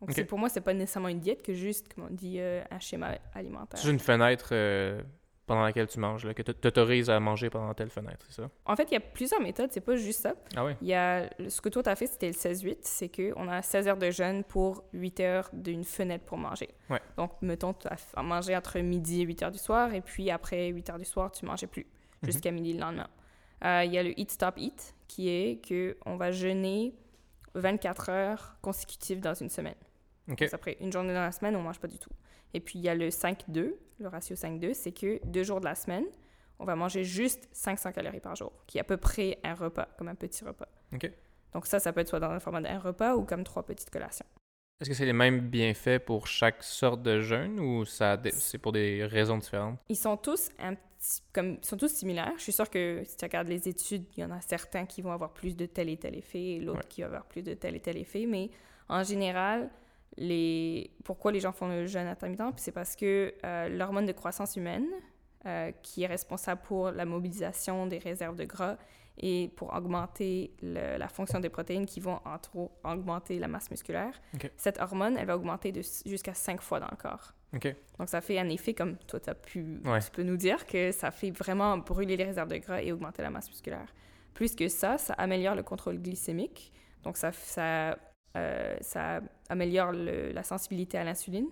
Donc, pour moi, c'est pas nécessairement une diète que juste, comme on dit, euh, un schéma alimentaire. C'est une fenêtre euh, pendant laquelle tu manges, là, que tu t'autorises à manger pendant telle fenêtre, c'est ça? En fait, il y a plusieurs méthodes, c'est pas juste ça. Ah oui? Il y a ce que toi tu as fait, c'était le 16-8, c'est qu'on a 16 heures de jeûne pour 8 heures d'une fenêtre pour manger. Ouais. Donc, mettons, tu as mangé entre midi et 8 heures du soir, et puis après 8 heures du soir, tu mangeais plus, Mhm. jusqu'à midi le lendemain. Euh, il y a le Eat Stop Eat, qui est que on va jeûner 24 heures consécutives dans une semaine. OK. Donc, après une journée dans la semaine, on mange pas du tout. Et puis, il y a le 5-2, le ratio 5-2, c'est que deux jours de la semaine, on va manger juste 500 calories par jour, qui est à peu près un repas, comme un petit repas. OK. Donc ça, ça peut être soit dans le format d'un repas ou comme trois petites collations. Est-ce que c'est les mêmes bienfaits pour chaque sorte de jeûne ou ça c'est pour des raisons différentes? Ils sont tous un petit, comme, ils sont tous similaires. Je suis sûre que si tu regardes les études, il y en a certains qui vont avoir plus de tel et tel effet et l'autre Ouais. qui va avoir plus de tel et tel effet. Mais En général, les... pourquoi les gens font le jeûne intermittent? C'est parce que euh, l'hormone de croissance humaine, euh, qui est responsable pour la mobilisation des réserves de gras et pour augmenter le- la fonction des protéines qui vont entre autres augmenter la masse musculaire, cette hormone, elle va augmenter jusqu'à 5 fois dans le corps. Donc, ça fait un effet, comme toi, as pu, Ouais. tu peux nous dire, que ça fait vraiment brûler les réserves de gras et augmenter la masse musculaire. Plus que ça, ça améliore le contrôle glycémique. Donc, ça, ça, euh, ça améliore le- la sensibilité à l'insuline,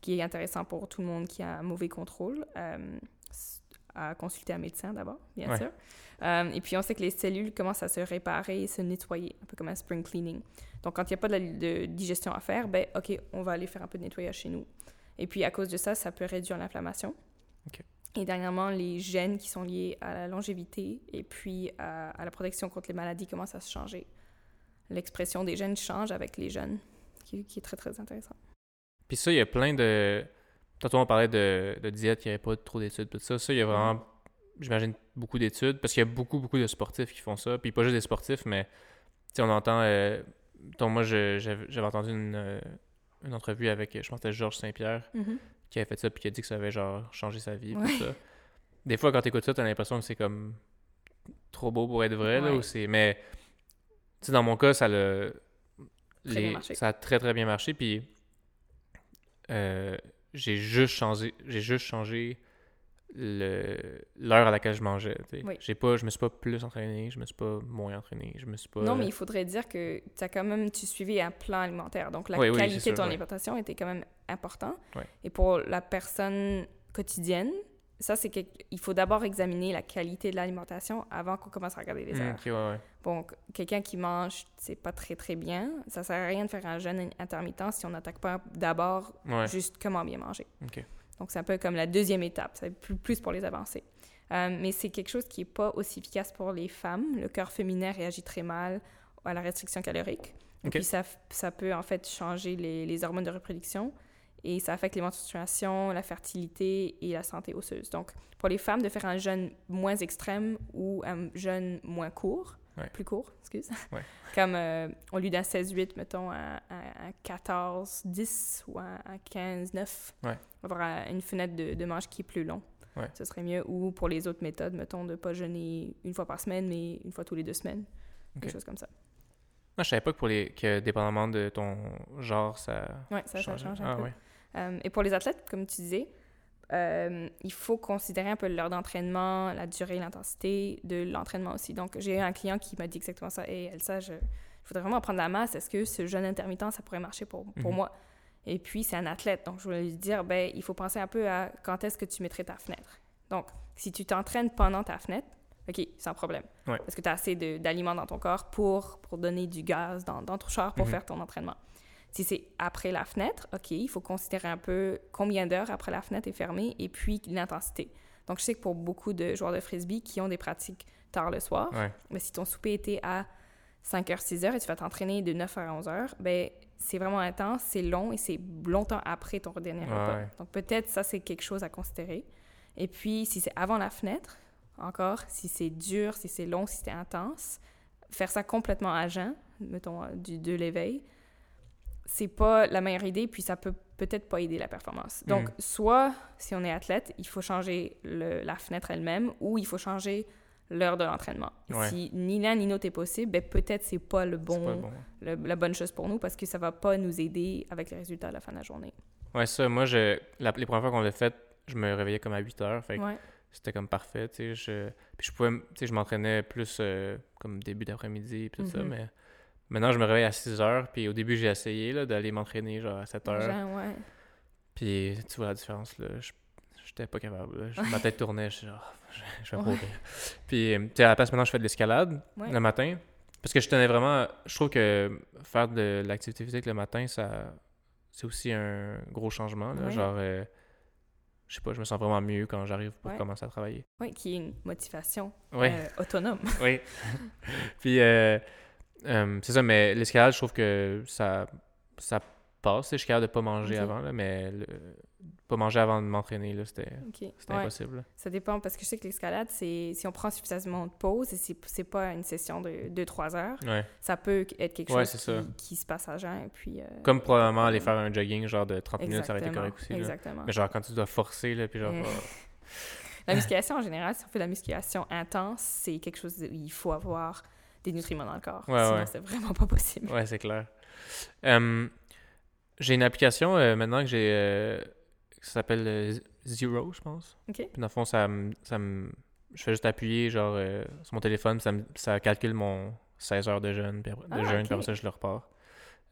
qui est intéressant pour tout le monde qui a un mauvais contrôle. euh, à consulter un médecin d'abord, bien Ouais. sûr. Euh, et puis, on sait que les cellules commencent à se réparer et se nettoyer, un peu comme un spring cleaning. Donc, quand il n'y a pas de, la- de digestion à faire, ben, OK, on va aller faire un peu de nettoyage chez nous. Et puis, à cause de ça, ça peut réduire l'inflammation. Et dernièrement, les gènes qui sont liés à la longévité et puis à, à la protection contre les maladies commencent à se changer. L'expression des gènes change avec les jeunes, qui, qui est très, très intéressant. Puis ça, il y a plein de. Tantôt, on parlait de, de diète, il n'y avait pas trop d'études, tout ça. Ça, il y a vraiment, j'imagine, beaucoup d'études, parce qu'il y a beaucoup, beaucoup de sportifs qui font ça. Puis pas juste des sportifs, mais, tu sais, on entend. Euh, donc, moi, j'avais entendu une, euh, une entrevue avec, je pense que c'était Georges Saint-Pierre, qui avait fait ça, puis qui a dit que ça avait, genre, changé sa vie, Ouais. tout ça. Des fois, quand tu écoutes ça, tu as l'impression que c'est comme trop beau pour être vrai, là, ou c'est. Mais, sais, dans mon cas, ça les- marché. Ça a très, très bien marché, puis. euh, j'ai juste changé j'ai juste changé le l'heure à laquelle je mangeais tu sais. Oui. j'ai pas je me suis pas plus entraîné je me suis pas moins entraîné je me suis pas Non, mais il faudrait dire que as quand même, tu suivais un plan alimentaire. Donc, la Oui, oui, c'est qualité sûr, de ton alimentation était quand même important. Ouais. Et pour la personne quotidienne, ça, c'est qu'il faut d'abord examiner la qualité de l'alimentation avant qu'on commence à regarder les Hmm, heures. ok, ouais, ouais. Bon, quelqu'un qui mange, c'est pas très, très bien. Ça sert à rien de faire un jeûne intermittent si on n'attaque pas d'abord Ouais, juste comment bien manger. Donc, c'est un peu comme la deuxième étape. C'est plus, plus pour les avancées. Euh, mais c'est quelque chose qui n'est pas aussi efficace pour les femmes. Le cœur féminin réagit très mal à la restriction calorique. Et puis, ça, ça peut en fait changer les, les hormones de reproduction et ça affecte les menstruations, la fertilité et la santé osseuse. Donc, pour les femmes, de faire un jeûne moins extrême ou un jeûne moins court, Ouais. plus court, excuse, Ouais. comme euh, au lieu d'un 16-8, mettons, un, un- un 14-10 ou un, un 15-9, Ouais. avoir un- une fenêtre de, de mange qui est plus long. Ouais. Ce serait mieux. Ou pour les autres méthodes, mettons, de ne pas jeûner une fois par semaine, mais une fois tous les deux semaines. Ok. Quelque chose comme ça. Non, je savais pas que pour les que dépendamment de ton genre ça ça, ça changeait. change un ah peu. Euh, et pour les athlètes, comme tu disais, euh, il faut considérer un peu l'heure d'entraînement, la durée, l'intensité de l'entraînement aussi. Donc, j'ai eu un client qui m'a dit exactement ça. Et Elsa, je, je voudrais vraiment prendre la masse. Est-ce que ce jeûne intermittent, ça pourrait marcher pour, pour Mhm. moi? Et puis, c'est un athlète. Donc, je voulais lui dire, ben, il faut penser un peu à quand est-ce que tu mettrais ta fenêtre. Donc, si tu t'entraînes pendant ta fenêtre, OK, sans problème. Ouais. Parce que tu as assez d'aliments dans ton corps pour, pour donner du gaz dans, dans ton char pour Mhm. faire ton entraînement. Si c'est après la fenêtre, OK, il faut considérer un peu combien d'heures après la fenêtre est fermée et puis l'intensité. Donc, je sais que pour beaucoup de joueurs de frisbee qui ont des pratiques tard le soir, ouais mais si ton souper était à 5h, 6h et tu vas t'entraîner de 9h à 11h, ben c'est vraiment intense, c'est long et c'est longtemps après ton dernier Ouais, repas. ouais. Donc, peut-être ça, c'est quelque chose à considérer. Et puis, si c'est avant la fenêtre, encore, si c'est dur, si c'est long, si c'est intense, faire ça complètement à jeun, mettons, euh, du, de l'éveil, c'est pas la meilleure idée, puis ça peut peut-être pas aider la performance. Donc, Mhm. soit, si on est athlète, il faut changer le- la fenêtre elle-même, ou il faut changer l'heure de l'entraînement. Ouais. Si ni l'un ni l'autre est possible, ben peut-être c'est pas le bon, pas bon le- la bonne chose pour nous, parce que ça va pas nous aider avec les résultats à la fin de la journée. ouais ça moi je la- les premières fois qu'on l'a fait je me réveillais comme à 8 heures fait Ouais. c'était comme parfait je puis je pouvais tu sais je m'entraînais plus euh, comme début d'après-midi puis tout ça Mhm. mais maintenant je me réveille à 6 heures puis au début j'ai essayé là d'aller m'entraîner genre à 7 heures Genre, ouais. Puis tu vois la différence, là. je- J'étais pas capable. là. Ma tête tournait, je suis genre, je, vais mourir. Puis, euh, tu sais, à la place, maintenant, je fais de l'escalade Ouais. le matin. Parce que je tenais vraiment. Je trouve que faire de l'activité physique le matin, ça. C'est aussi un gros changement. Là. Ouais. Genre, euh, je sais pas, je me sens vraiment mieux quand j'arrive pour Ouais. commencer à travailler. Ouais, qui est une motivation Oui, euh, autonome. oui. Puis, euh, euh, c'est ça, mais l'escalade, je trouve que ça, ça passe. Je suis capable de pas manger avant, là, mais le- pas manger avant de m'entraîner, c'était Ouais. impossible. là. Ça dépend parce que je sais que l'escalade, si on prend suffisamment de pause et c'est pas une session de 2-3 heures, Ouais. ça peut être quelque Ouais, chose qui, qui se passe à jeun. Et puis, euh, Comme probablement aller faire un jogging, genre de 30 minutes, ça aurait été correct aussi. là. Exactement. Mais genre, quand tu dois forcer, là, puis genre... Euh, ah, La musculation en général, si on fait de la musculation intense, c'est quelque chose où il faut avoir des nutriments dans le corps. Ouais, Sinon, ouais. c'est vraiment pas possible. Ouais, c'est clair. Euh, j'ai une application euh, maintenant que j'ai. euh, ça s'appelle euh, Zero, je pense. OK. Puis dans le fond, ça me. ça me- je fais juste appuyer genre euh, sur mon téléphone, puis ça, me- ça calcule mon 16 heures de jeûne, puis après, de Ah, jeûne, puis après ça, je le repars.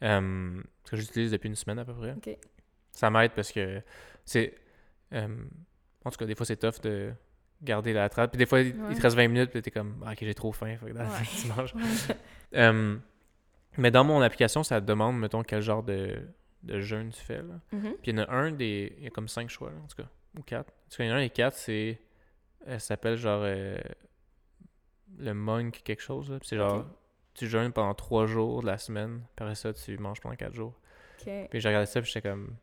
Ce que j'utilise depuis une semaine à peu près. OK. Ça m'aide parce que c'est. en tout cas, des fois, c'est tough de garder la trappe. Puis des fois, il- il Ouais. te reste 20 minutes, puis t'es comme, ah, ok, j'ai trop faim, faut que Ouais. tu manges. Euh, mais dans mon application, ça te demande, mettons, quel genre de, de jeûne tu fais. Là. Mhm. Puis il y en a un des. Il y a comme cinq choix, là, en tout cas. Ou quatre. En tout cas, il y en a un des quatre, c'est. Elle s'appelle genre. euh, le monk quelque chose. Là. Puis c'est genre. Tu jeûnes pendant trois jours de la semaine. Puis après ça, tu manges pendant quatre jours. OK. Puis j'ai regardé ça, puis j'étais comme.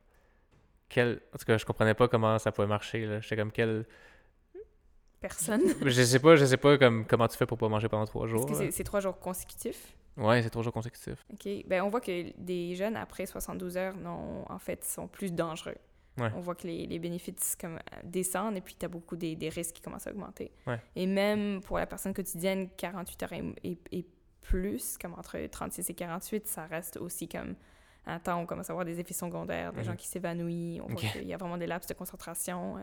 Quel... En tout cas, je comprenais pas comment ça pouvait marcher. J'étais comme quel. Personne. je sais pas, je sais pas comme, comment tu fais pour pas manger pendant trois jours. Que c'est trois jours consécutifs? Ouais, c'est trois jours consécutifs. OK. Ben, on voit que des jeunes après 72 heures, non, en fait, sont plus dangereux. Ouais. On voit que les, les bénéfices comme, descendent et puis tu as beaucoup des, des risques qui commencent à augmenter. Ouais. Et même pour la personne quotidienne, 48 heures et, et- et plus, comme entre 36 et 48, ça reste aussi comme un temps où on commence à avoir des effets secondaires, des Mhm. gens qui s'évanouissent, on voit qu'il y a vraiment des laps de concentration. euh,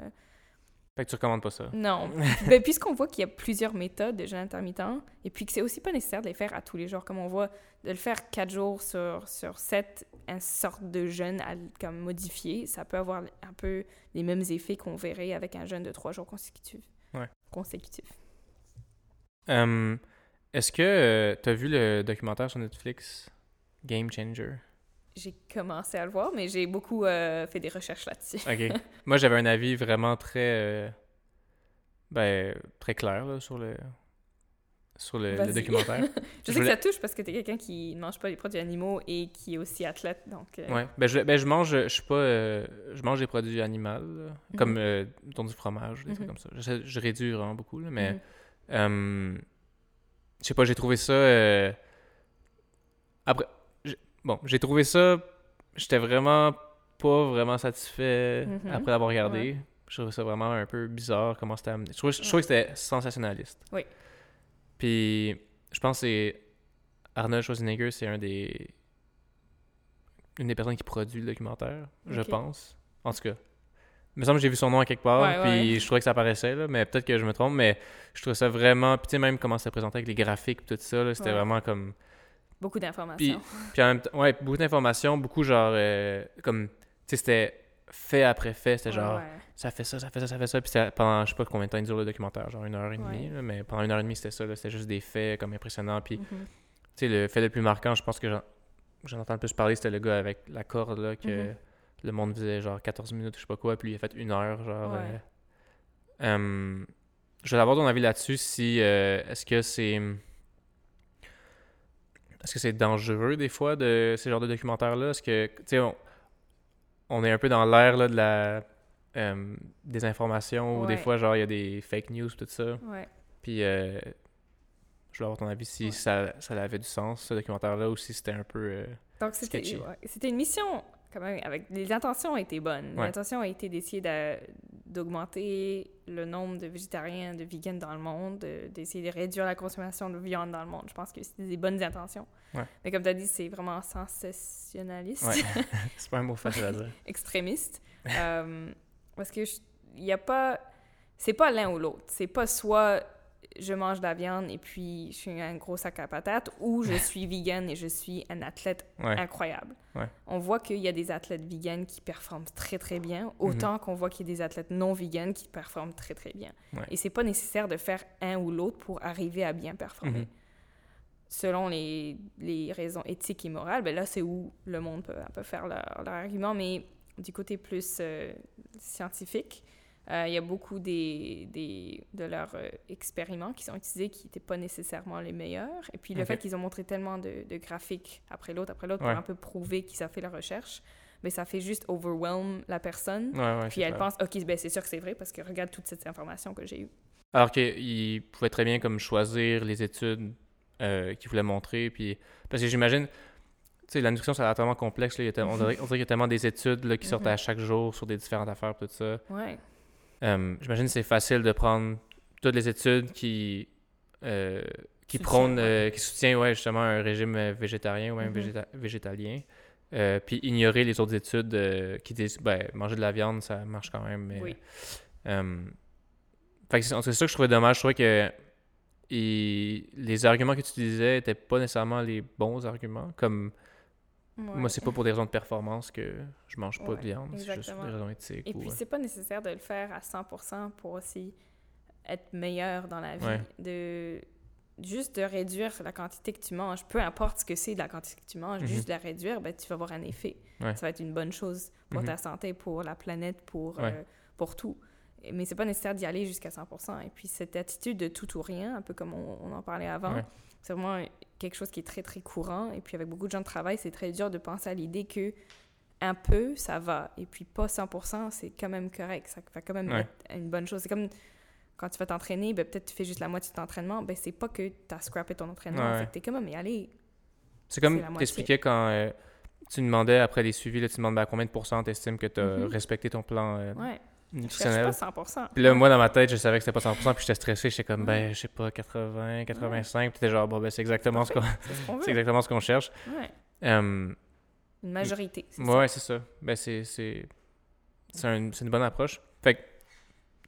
Fait que tu recommandes pas ça. non. ben, puisqu'on voit qu'il y a plusieurs méthodes de jeûne intermittent, et puis que c'est aussi pas nécessaire de les faire à tous les jours, comme on voit, de le faire quatre jours sur, sur sept, une sorte de jeûne à- comme modifié, ça peut avoir un peu les mêmes effets qu'on verrait avec un jeûne de trois jours consécutifs. Ouais. Consécutifs. Euh, Est-ce que tu as vu le documentaire sur Netflix Game Changer? J'ai commencé à le voir, mais j'ai beaucoup euh, fait des recherches là-dessus. Ok. Moi, j'avais un avis vraiment très. euh, ben, très clair là, sur le. Sur le, documentaire. Je Je sais voulais- que ça touche parce que t'es quelqu'un qui ne mange pas les produits animaux et qui est aussi athlète, donc... euh, Ouais. Ben, je, ben, je mange. Je suis pas. je mange des produits animaux, là, comme euh, mettons, du fromage, des Mhm. trucs comme ça. Je, je réduis vraiment beaucoup, là, mais. mhm. Je sais pas, j'ai trouvé ça. Après, bon, j'ai trouvé ça. J'étais vraiment pas vraiment satisfait Mhm. après l'avoir regardé. Je trouvais ça vraiment un peu bizarre comment c'était amené. Je trouvais, je trouvais que c'était sensationnaliste. Oui. Puis, je pense que c'est. Arnold Schwarzenegger, c'est un des. Une des personnes qui produit le documentaire, je pense. En tout cas. Il me semble que j'ai vu son nom à quelque part, Ouais, puis ouais. je trouvais que ça apparaissait, là, mais peut-être que je me trompe, mais je trouvais ça vraiment. Puis tu sais, même comment c'était présenté avec les graphiques et tout ça, c'était Ouais. vraiment comme. Beaucoup d'informations. Puis en même temps, ouais, beaucoup d'informations, beaucoup genre. euh, comme. Tu sais, c'était fait après fait, c'était genre. Ouais. Ça fait ça, ça fait ça, ça fait ça. Puis pendant, je sais pas combien de temps il dure le documentaire, genre une heure et demie, Ouais. là, mais pendant une heure et demie, c'était ça, c'était juste des faits comme impressionnants. Puis Mhm. tu sais, le fait le plus marquant, je pense que j'en, entends le plus parler, c'était le gars avec la corde, là, que Mhm. le monde faisait genre 14 minutes, je sais pas quoi, puis il a fait une heure, genre. Ouais. euh, euh, je vais avoir ton avis là-dessus, si. euh, est-ce que c'est. Est-ce que c'est dangereux, des fois, de ces genres de documentaires-là? Est-ce que, tu sais, on, on est un peu dans l'ère, de la. euh, des informations, ou des Ouais. fois, genre, il y a des fake news, tout ça. Ouais. Puis, euh, je voulais avoir ton avis si Ouais. ça, ça avait du sens, ce documentaire-là, ou si c'était un peu. euh, Donc, ouais, c'était une mission, quand même, avec... Les intentions étaient bonnes. Ouais. L'intention a été d'essayer de- d'augmenter le nombre de végétariens, de vegans dans le monde, de- d'essayer de réduire la consommation de viande dans le monde. Je pense que c'était des bonnes intentions. Ouais. Mais comme tu as dit, c'est vraiment sensationnaliste, Ouais. c'est pas un mot facile à dire. extrémiste. Euh, parce que il y a pas... C'est pas l'un ou l'autre. C'est pas soit je mange de la viande et puis je suis un gros sac à patates ou je suis vegan et je suis un athlète Ouais. incroyable. Ouais. On voit qu'il y a des athlètes vegans qui performent très très Mhm. bien, autant qu'on voit qu'il y a des athlètes non vegans qui performent très très bien. Ouais. Et c'est pas nécessaire de faire un ou l'autre pour arriver à bien performer. Mhm. Selon les, les raisons éthiques et morales, ben là c'est où le monde peut, peut faire leur, leur argument, mais du côté plus euh, scientifique, euh, il y a beaucoup des, des, de leurs euh, expériments qui sont utilisés qui n'étaient pas nécessairement les meilleurs. Et puis le fait qu'ils ont montré tellement de, de graphiques après l'autre, après l'autre, Ouais. pour un peu prouver qu'ils ont fait la recherche, mais ça fait juste overwhelm la personne. Ouais, ouais, puis elle clair. pense, OK, ben c'est sûr que c'est vrai parce que regarde toute cette information que j'ai eue. Alors qu'il pouvait très bien comme choisir les études euh, qu'il voulait montrer. Puis... Parce que j'imagine, tu sais, la nutrition, ça a l'air tellement complexe. Là, il y a tel- on, dirait, on dirait qu'il y a tellement des études là, qui sortent Mhm. à chaque jour sur des différentes affaires, tout ça. Ouais. Euh, j'imagine que c'est facile de prendre toutes les études qui, euh, qui prônent, euh, qui soutiennent ouais, justement un régime végétarien ou même Mhm. végéta- végétalien. puis ignorer les autres études qui disent ben, manger de la viande, ça marche quand même. Mais, Oui. c'est ça que je trouvais dommage. Je trouvais que les arguments que tu disais n'étaient pas nécessairement les bons arguments. Comme Ouais. moi, c'est pas pour des raisons de performance que je mange pas de viande. C'est juste pour des raisons éthiques. Et ou, puis, euh, c'est pas nécessaire de le faire à 100% pour aussi être meilleur dans la vie. Ouais. De juste de réduire la quantité que tu manges, peu importe ce que c'est de la quantité que tu manges, Mhm. juste de la réduire, ben, tu vas avoir un effet. Ça va être une bonne chose pour Mhm. ta santé, pour la planète, pour, euh, pour tout. Mais c'est pas nécessaire d'y aller jusqu'à 100%. Et puis, cette attitude de tout ou rien, un peu comme on, on en parlait avant, c'est vraiment quelque chose qui est très, très courant. Et puis, avec beaucoup de gens de travail, c'est très dur de penser à l'idée que un peu, ça va. Et puis, pas 100%, c'est quand même correct. Ça va quand même Ouais. être une bonne chose. C'est comme quand tu vas t'entraîner, ben, peut-être tu fais juste la moitié de ton entraînement. Ben, c'est pas que tu as scrappé ton entraînement. Ouais. Fait que t'es comme, mais allez, C'est comme t'expliquais quand euh, tu demandais après les suivis, là, tu demandes ben, à combien de pourcents t'estimes que tu as Mhm. respecté ton plan euh, ouais, je nutritionnel. pas 100%. Puis là, moi, dans ma tête, je savais que c'était pas 100%, puis j'étais stressé. J'étais comme, ben, je sais pas, 80, 85. Puis t'es genre, bon, ben, c'est exactement, ce qu'on... C'est exactement ce qu'on cherche. Ouais. Une majorité. c'est ouais, c'est ça. Ben, c'est, c'est, c'est, un- c'est une bonne approche. Fait que,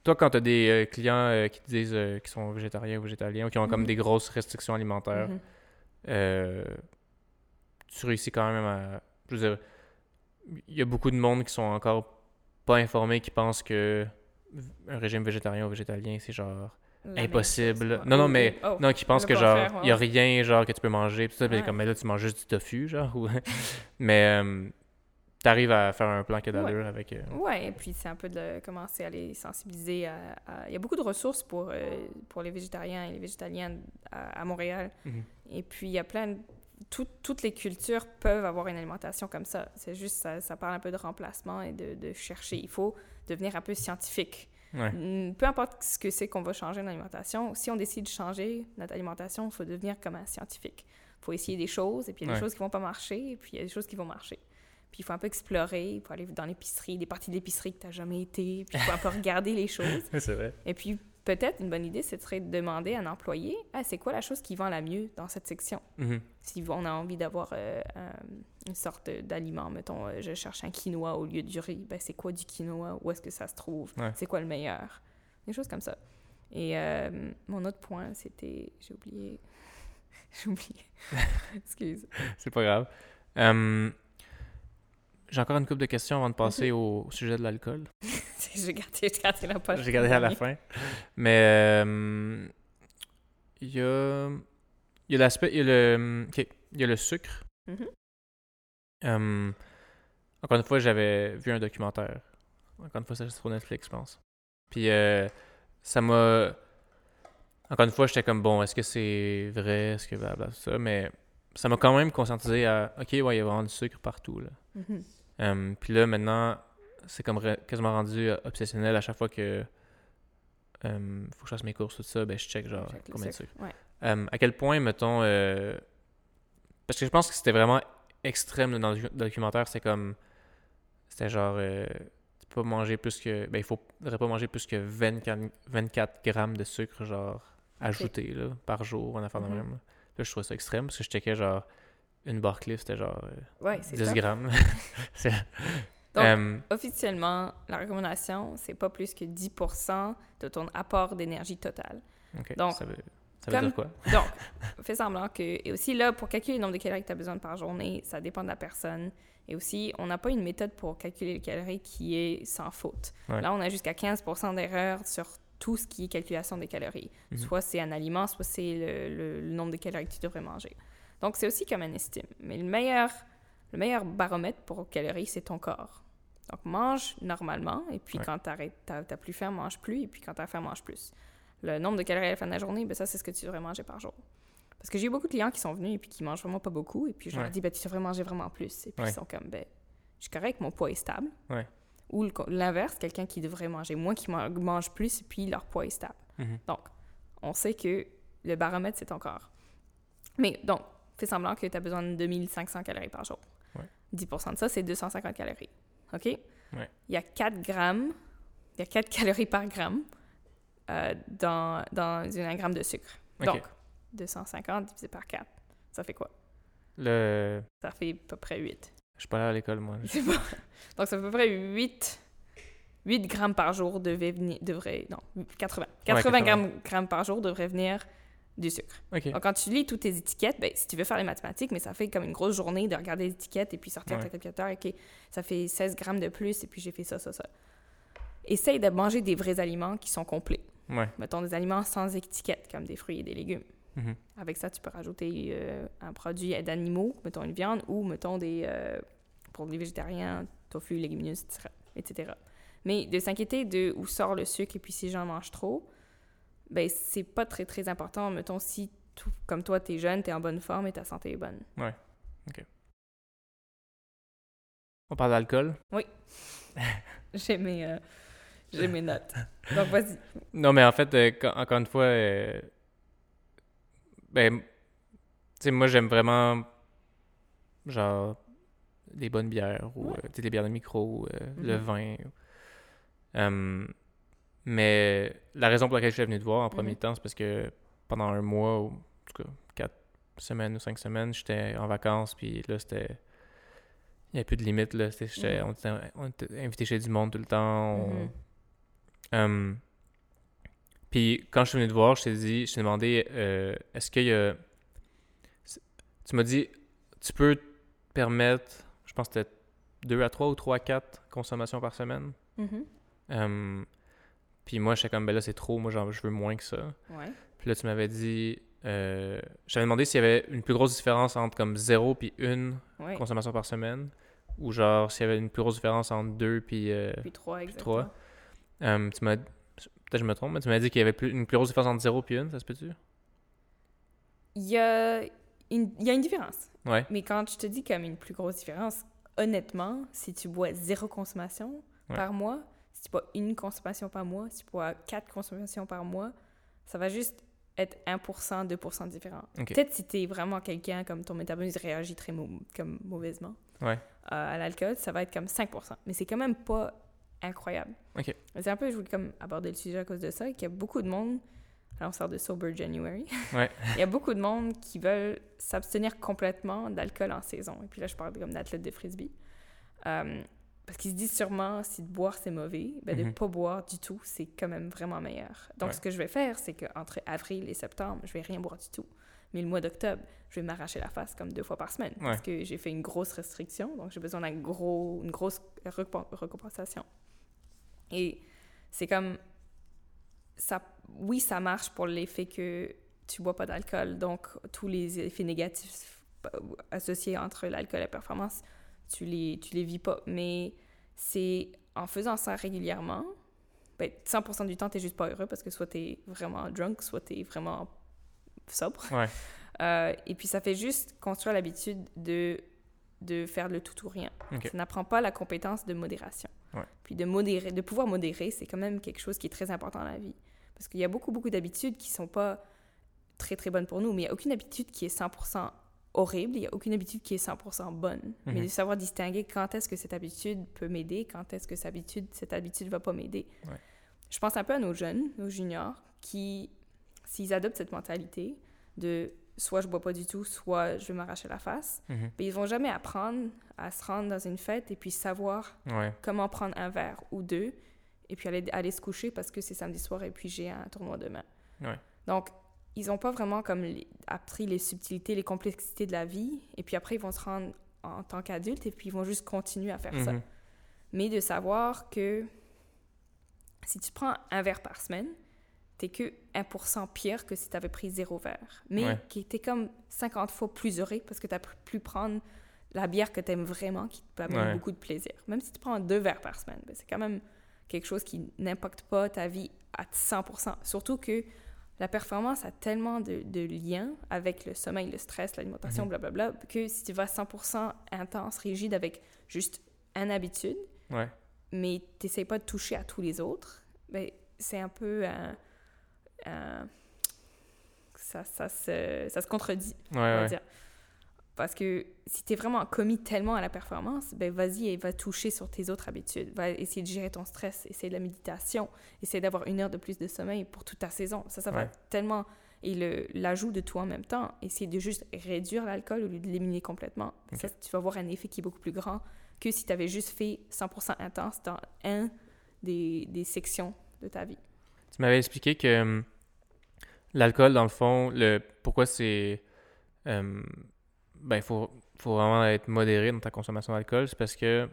toi, quand t'as des euh, clients euh, qui te disent euh, qu'ils sont végétariens ou végétaliens ou qui ont comme Mhm. des grosses restrictions alimentaires, Mhm. euh, tu réussis quand même à. Je veux dire, il y a beaucoup de monde qui sont encore pas informés, qui pensent que un régime végétarien ou végétalien, c'est genre La impossible. Non, non, mais oh. non, qui pensent que genre, il y a rien genre que tu peux manger, tout ça, Ouais. comme mais là tu manges juste du tofu, genre. ou- mais euh, t'arrives à faire un plan qui a d'allure avec. euh, Ouais, et puis c'est un peu de commencer à les sensibiliser à... à- Il y a beaucoup de ressources pour, euh, pour les végétariens et les végétaliens à, à Montréal. Mhm. Et puis il y a plein de... tout- toutes les cultures peuvent avoir une alimentation comme ça. C'est juste, ça, ça parle un peu de remplacement et de, de chercher. Il faut devenir un peu scientifique. Ouais. Mm, Peu importe ce que c'est qu'on va changer dans l'alimentation, si on décide de changer notre alimentation, il faut devenir comme un scientifique. Il faut essayer des choses, et puis il y a des Ouais. choses qui vont pas marcher, et puis il y a des choses qui vont marcher. Puis il faut un peu explorer, il faut aller dans l'épicerie, des parties de l'épicerie que tu n'as jamais été, puis il faut un peu regarder les choses. c'est vrai. Et puis peut-être une bonne idée, ce serait de demander à un employé ah, c'est quoi la chose qui vend la mieux dans cette section? Mhm. Si on a envie d'avoir euh, un- une sorte d'aliment, mettons, euh, je cherche un quinoa au lieu du riz, ben c'est quoi du quinoa? Où est-ce que ça se trouve? Ouais. C'est quoi le meilleur? Des choses comme ça. Et euh, mon autre point, c'était. J'ai oublié. J'ai oublié. Excuse. C'est pas grave. Euh, J'ai encore une couple de questions avant de passer au sujet de l'alcool. j'ai gardé, j'ai gardé la poche. J'ai gardé à la fin. Mais euh, il y a, il y a l'aspect, il y a le, ok, il y a le sucre. Mhm. Euh, encore une fois, j'avais vu un documentaire. Encore une fois, c'est sur Netflix, je pense. Puis euh, ça m'a. Encore une fois, j'étais comme bon, est-ce que c'est vrai, est-ce que blablabla, tout ça, mais ça m'a quand même conscientisé à ok, ouais, il y a vraiment du sucre partout là. Mhm. Euh, puis là, maintenant, c'est comme re- quasiment rendu euh, obsessionnel à chaque fois que euh, faut que je fasse mes courses, tout ça, ben je check genre Check combien de sucre, ouais. À quel point, mettons, euh, parce que je pense que c'était vraiment extrême dans le docu- documentaire, c'est comme, c'était genre, euh, tu peux pas manger plus que, ben il faudrait pas manger plus que 24, 24 grammes de sucre, genre, ajouté, là, par jour, en affaire de Mhm. même. Là, je trouvais ça extrême, parce que je checkais, genre, une barre Cliff, c'était genre euh, Ouais, c'est 10 ça. grammes. Donc, Euh, Officiellement, la recommandation, c'est pas plus que 10% de ton apport d'énergie totale. donc, ça veut, ça veut comme- dire quoi? Donc, fais semblant que. Et aussi, là, pour calculer le nombre de calories que tu as besoin par journée, ça dépend de la personne. Et aussi, on n'a pas une méthode pour calculer les calories qui est sans faute. Ouais. Là, on a jusqu'à 15% d'erreur sur tout ce qui est calculation des calories. Mhm. Soit c'est un aliment, soit c'est le, le- le nombre de calories que tu devrais manger. Donc, c'est aussi comme un estime. Mais le meilleur, le meilleur baromètre pour calories, c'est ton corps. Donc, mange normalement, et puis Ouais. quand t'as t'as plus faim, mange plus, et puis quand tu as faim, mange plus. Le nombre de calories à la fin de la journée, ben ça, c'est ce que tu devrais manger par jour. Parce que j'ai eu beaucoup de clients qui sont venus et puis qui mangent vraiment pas beaucoup, et puis je leur Ouais. dis, ben, tu devrais manger vraiment plus. Et puis Ouais. ils sont comme, ben, je suis correct, mon poids est stable. Ou l'inverse, quelqu'un qui devrait manger moins, qui man- mange plus, puis leur poids est stable. Mhm. Donc, on sait que le baromètre, c'est ton corps. Mais donc, fais semblant que tu as besoin de 2500 calories par jour. Ouais. 10% de ça, c'est 250 calories. OK? Ouais. Il y a 4 grammes, il y a 4 calories par gramme euh, dans, dans un gramme de sucre. Ok. Donc, 250 divisé par 4, ça fait quoi? Le... Ça fait à peu près 8. Je suis pas allé à l'école, moi. C'est pas- Donc, c'est à peu près 8, 8 grammes par jour devait venir, devrait, non, 80. 80, 80. Grammes, grammes par jour devrait venir du sucre. Donc, quand tu lis toutes tes étiquettes, ben, si tu veux faire les mathématiques, mais ça fait comme une grosse journée de regarder les étiquettes et puis sortir Ouais. ta calculateur, OK, ça fait 16 grammes de plus et puis j'ai fait ça, ça, ça. Essaye de manger des vrais aliments qui sont complets. Ouais. Mettons des aliments sans étiquette, comme des fruits et des légumes. Mhm. Avec ça, tu peux rajouter euh, un produit d'animaux, mettons une viande, ou mettons des. euh, pour les végétariens, tofu, légumineuses, etc. etc. Mais de s'inquiéter de où sort le sucre et puis si j'en mange trop, ben c'est pas très très important. Mettons si, tout- comme toi, t'es jeune, t'es en bonne forme et ta santé est bonne. On parle d'alcool? J'ai mes, euh, j'ai mes notes. Donc vas-y. Non, mais en fait, euh, quand- encore une fois, euh, ben, tu sais, moi, j'aime vraiment, genre, des bonnes bières ou Ouais. euh, tu sais, des bières de micro, le Mhm. vin. Mais la raison pour laquelle je suis venu te voir en premier Mhm. temps, c'est parce que pendant un mois, ou en tout cas, quatre semaines ou cinq semaines, j'étais en vacances, puis là, c'était. Il n'y avait plus de limite, là. Mhm. on, était, on était invité chez du monde tout le temps. on- Mhm. euh, puis quand je suis venu te voir, je t'ai dit, je t'ai demandé, euh, est-ce qu'il y a... Tu m'as dit, tu peux te permettre, je pense que c'était 2 à 3 ou 3 à 4 consommations par semaine. Mhm. Puis moi, j'étais comme, ben là, c'est trop, moi, genre, je veux moins que ça. Ouais. Puis là, tu m'avais dit, euh, je t'avais demandé s'il y avait une plus grosse différence entre comme 0 puis 1 Ouais. consommation par semaine, ou genre s'il y avait une plus grosse différence entre 2 puis... euh, Puis trois, exactement. trois. Euh, tu m'as. Peut-être je me trompe, mais tu m'as dit qu'il y avait plus, une plus grosse différence entre 0 et 1, ça se peut-tu? Il y a une, il y a une différence. Ouais. Mais quand je te dis comme une plus grosse différence, honnêtement, si tu bois zéro consommation Ouais. par mois, si tu bois une consommation par mois, si tu bois quatre consommations par mois, ça va juste être 1%, 2% différent. Peut-être si tu es vraiment quelqu'un comme ton métabolisme réagit très mau- comme mauvaisement Ouais. euh, à l'alcool, ça va être comme 5%. Mais c'est quand même pas incroyable. C'est un peu, je voulais comme aborder le sujet à cause de ça, qu'il y a beaucoup de monde, alors on sort de Sober January, Ouais. il y a beaucoup de monde qui veulent s'abstenir complètement d'alcool en saison. Et puis là, je parle comme d'athlètes de frisbee. Euh, parce qu'ils se disent sûrement, si de boire c'est mauvais, ben de Mhm. pas boire du tout, c'est quand même vraiment meilleur. Donc, Ouais. ce que je vais faire, c'est qu'entre avril et septembre, je vais rien boire du tout. Mais le mois d'octobre, je vais m'arracher la face comme deux fois par semaine. Parce que j'ai fait une grosse restriction, donc j'ai besoin d'une gros, une grosse recomp- récompensation. Et c'est comme ça, oui, ça marche pour l'effet que tu bois pas d'alcool, donc tous les effets négatifs euh, associés entre l'alcool et la performance, tu les, tu les vis pas. Mais c'est en faisant ça régulièrement, ben, 100% du temps, tu juste pas heureux parce que soit tu es vraiment drunk, soit tu es vraiment sobre. Ouais. Euh, et puis ça fait juste construire l'habitude de, de faire le tout ou rien. Ça n'apprend pas la compétence de modération. Ouais. Puis de modérer, de pouvoir modérer, c'est quand même quelque chose qui est très important dans la vie. Parce qu'il y a beaucoup, beaucoup d'habitudes qui sont pas très, très bonnes pour nous, mais il n'y a aucune habitude qui est 100% horrible, il n'y a aucune habitude qui est 100% bonne. Mais Mhm. de savoir distinguer quand est-ce que cette habitude peut m'aider, quand est-ce que cette habitude, cette habitude va pas m'aider. Ouais. Je pense un peu à nos jeunes, nos juniors, qui, s'ils adoptent cette mentalité de soit je bois pas du tout, soit je vais m'arracher la face, Mhm. mais ils vont jamais apprendre à se rendre dans une fête et puis savoir Ouais. comment prendre un verre ou deux et puis aller, aller se coucher parce que c'est samedi soir et puis j'ai un tournoi demain. Ouais. Donc, ils n'ont pas vraiment comme les- appris les subtilités, les complexités de la vie et puis après, ils vont se rendre en tant qu'adultes et puis ils vont juste continuer à faire ça. Mhm. Mais de savoir que si tu prends un verre par semaine, t'es que 1% pire que si tu avais pris zéro verre. Mais Ouais. qui était comme 50 fois plus heureux parce que tu as pu prendre la bière que tu aimes vraiment, qui te amène Ouais. beaucoup de plaisir. Même si tu prends deux verres par semaine, ben, c'est quand même quelque chose qui n'impacte pas ta vie à 100%. Surtout que la performance a tellement de, de liens avec le sommeil, le stress, l'alimentation, blablabla, que si tu vas 100% intense, rigide avec juste une habitude, Ouais. mais tu n'essayes pas de toucher à tous les autres, ben, c'est un peu un. un- ça, ça, se, ça se contredit, Ouais, on va ouais. dire. Parce que si tu es vraiment commis tellement à la performance, ben vas-y et va toucher sur tes autres habitudes. Va essayer de gérer ton stress, essayer de la méditation, essayer d'avoir une heure de plus de sommeil pour toute ta saison. Ça, ça va Ouais. tellement... Et l'ajout de tout en même temps, essayer de juste réduire l'alcool au lieu de l'éliminer complètement. Ok. Ça, tu vas avoir un effet qui est beaucoup plus grand que si tu avais juste fait 100% intense dans un des, des sections de ta vie. Tu m'avais expliqué que hum, l'alcool, dans le fond, le pourquoi c'est. hum, ben, il faut, faut vraiment être modéré dans ta consommation d'alcool. C'est parce que.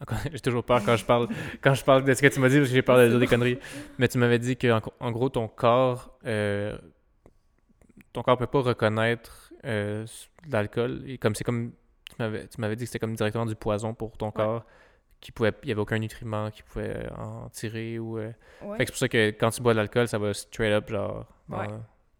J'ai toujours peur quand je parle quand je parle de ce que tu m'as dit parce que j'ai peur de dire des conneries. Mais tu m'avais dit que en, gros ton corps euh, ton corps peut pas reconnaître euh, l'alcool et comme c'est comme tu m'avais tu m'avais dit que c'était comme directement du poison pour ton corps qui pouvait il y avait aucun nutriment qui pouvait euh, en tirer ou euh, Ouais. fait que c'est pour ça que quand tu bois de l'alcool, ça va straight up, genre, dans Ouais.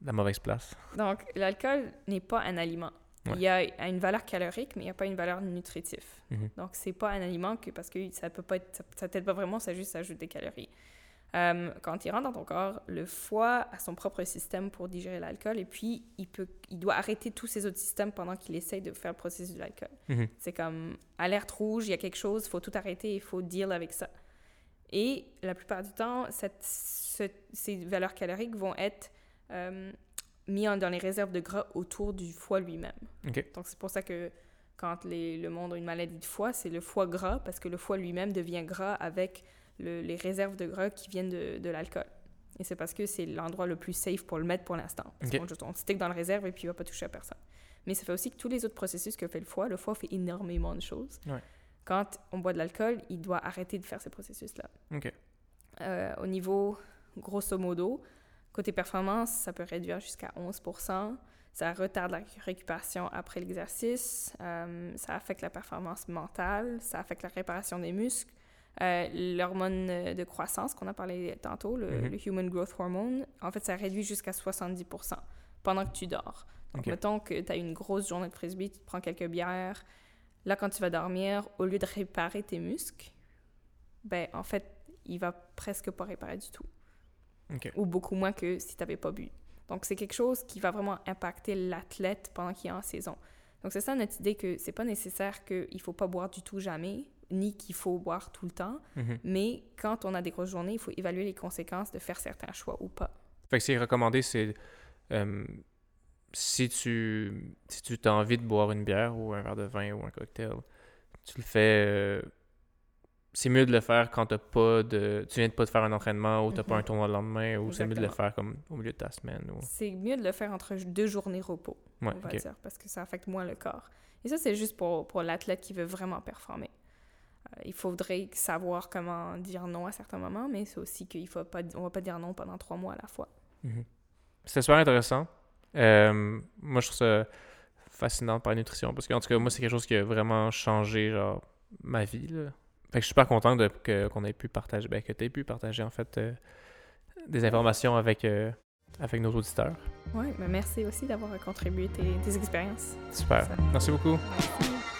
la mauvaise place. Donc, l'alcool n'est pas un aliment. Ouais. Il y a une valeur calorique, mais il n'y a pas une valeur nutritive. Mhm. Donc, c'est pas un aliment que, parce que ça peut pas être, ça, ça t'aide pas vraiment, ça juste ajoute des calories. Euh, quand il rentre dans ton corps, le foie a son propre système pour digérer l'alcool et puis il, peut, il doit arrêter tous ses autres systèmes pendant qu'il essaye de faire le processus de l'alcool. Mhm. C'est comme alerte rouge, il y a quelque chose, il faut tout arrêter, il faut deal avec ça. Et la plupart du temps, cette- ce- ces valeurs caloriques vont être euh, en- dans les réserves de gras autour du foie lui-même. Donc c'est pour ça que quand les- le monde a une maladie de foie, c'est le foie gras parce que le foie lui-même devient gras avec le- les réserves de gras qui viennent de, de l'alcool. Et c'est parce que c'est l'endroit le plus safe pour le mettre pour l'instant. Parce Ok. qu'on stick dans la réserve et puis il va pas toucher à personne. Mais ça fait aussi que tous les autres processus que fait le foie, le foie fait énormément de choses. Ouais. Quand on boit de l'alcool, il doit arrêter de faire ces processus-là. Euh, au niveau, grosso modo, côté performance, ça peut réduire jusqu'à 11% Ça retarde la récupération après l'exercice. Euh, ça affecte la performance mentale. Ça affecte la réparation des muscles. Euh, L'hormone de croissance qu'on a parlé tantôt, le, Mhm. le Human Growth Hormone, en fait, ça réduit jusqu'à 70% pendant que tu dors. Donc, mettons que tu as une grosse journée de frisbee, tu te prends quelques bières. Là, quand tu vas dormir, au lieu de réparer tes muscles, ben, en fait, il va presque pas réparer du tout. Ok. Ou beaucoup moins que si tu n'avais pas bu. Donc, c'est quelque chose qui va vraiment impacter l'athlète pendant qu'il est en saison. Donc, c'est ça notre idée que c'est pas nécessaire qu'il faut pas boire du tout jamais, ni qu'il faut boire tout le temps. Mhm. Mais quand on a des grosses journées, il faut évaluer les conséquences de faire certains choix ou pas. Fait que c'est recommandé, c'est euh, si tu si tu as envie de boire une bière ou un verre de vin ou un cocktail, tu le fais. euh, c'est mieux de le faire quand t'as pas de. Tu viens de pas de faire un entraînement ou t'as pas Mhm. un tournoi le lendemain ou c'est mieux de le faire comme au milieu de ta semaine. Ou... C'est mieux de le faire entre deux journées repos, Ouais, on va dire, parce que ça affecte moins le corps. Et ça, c'est juste pour, pour l'athlète qui veut vraiment performer. Euh, il faudrait savoir comment dire non à certains moments, mais c'est aussi qu'il faut pas, on va pas dire non pendant trois mois à la fois. Mhm. C'était super intéressant. Euh, moi, je trouve ça fascinant de nutrition parce qu'en tout cas, moi, c'est quelque chose qui a vraiment changé genre, ma vie. Là. Fait que je suis super content de, que, qu'on ait pu partager, ben, que tu aies pu partager en fait euh, des informations avec, euh, avec nos auditeurs. Oui, mais merci aussi d'avoir contribué tes, tes expériences. Super. Ça- Merci beaucoup. Merci.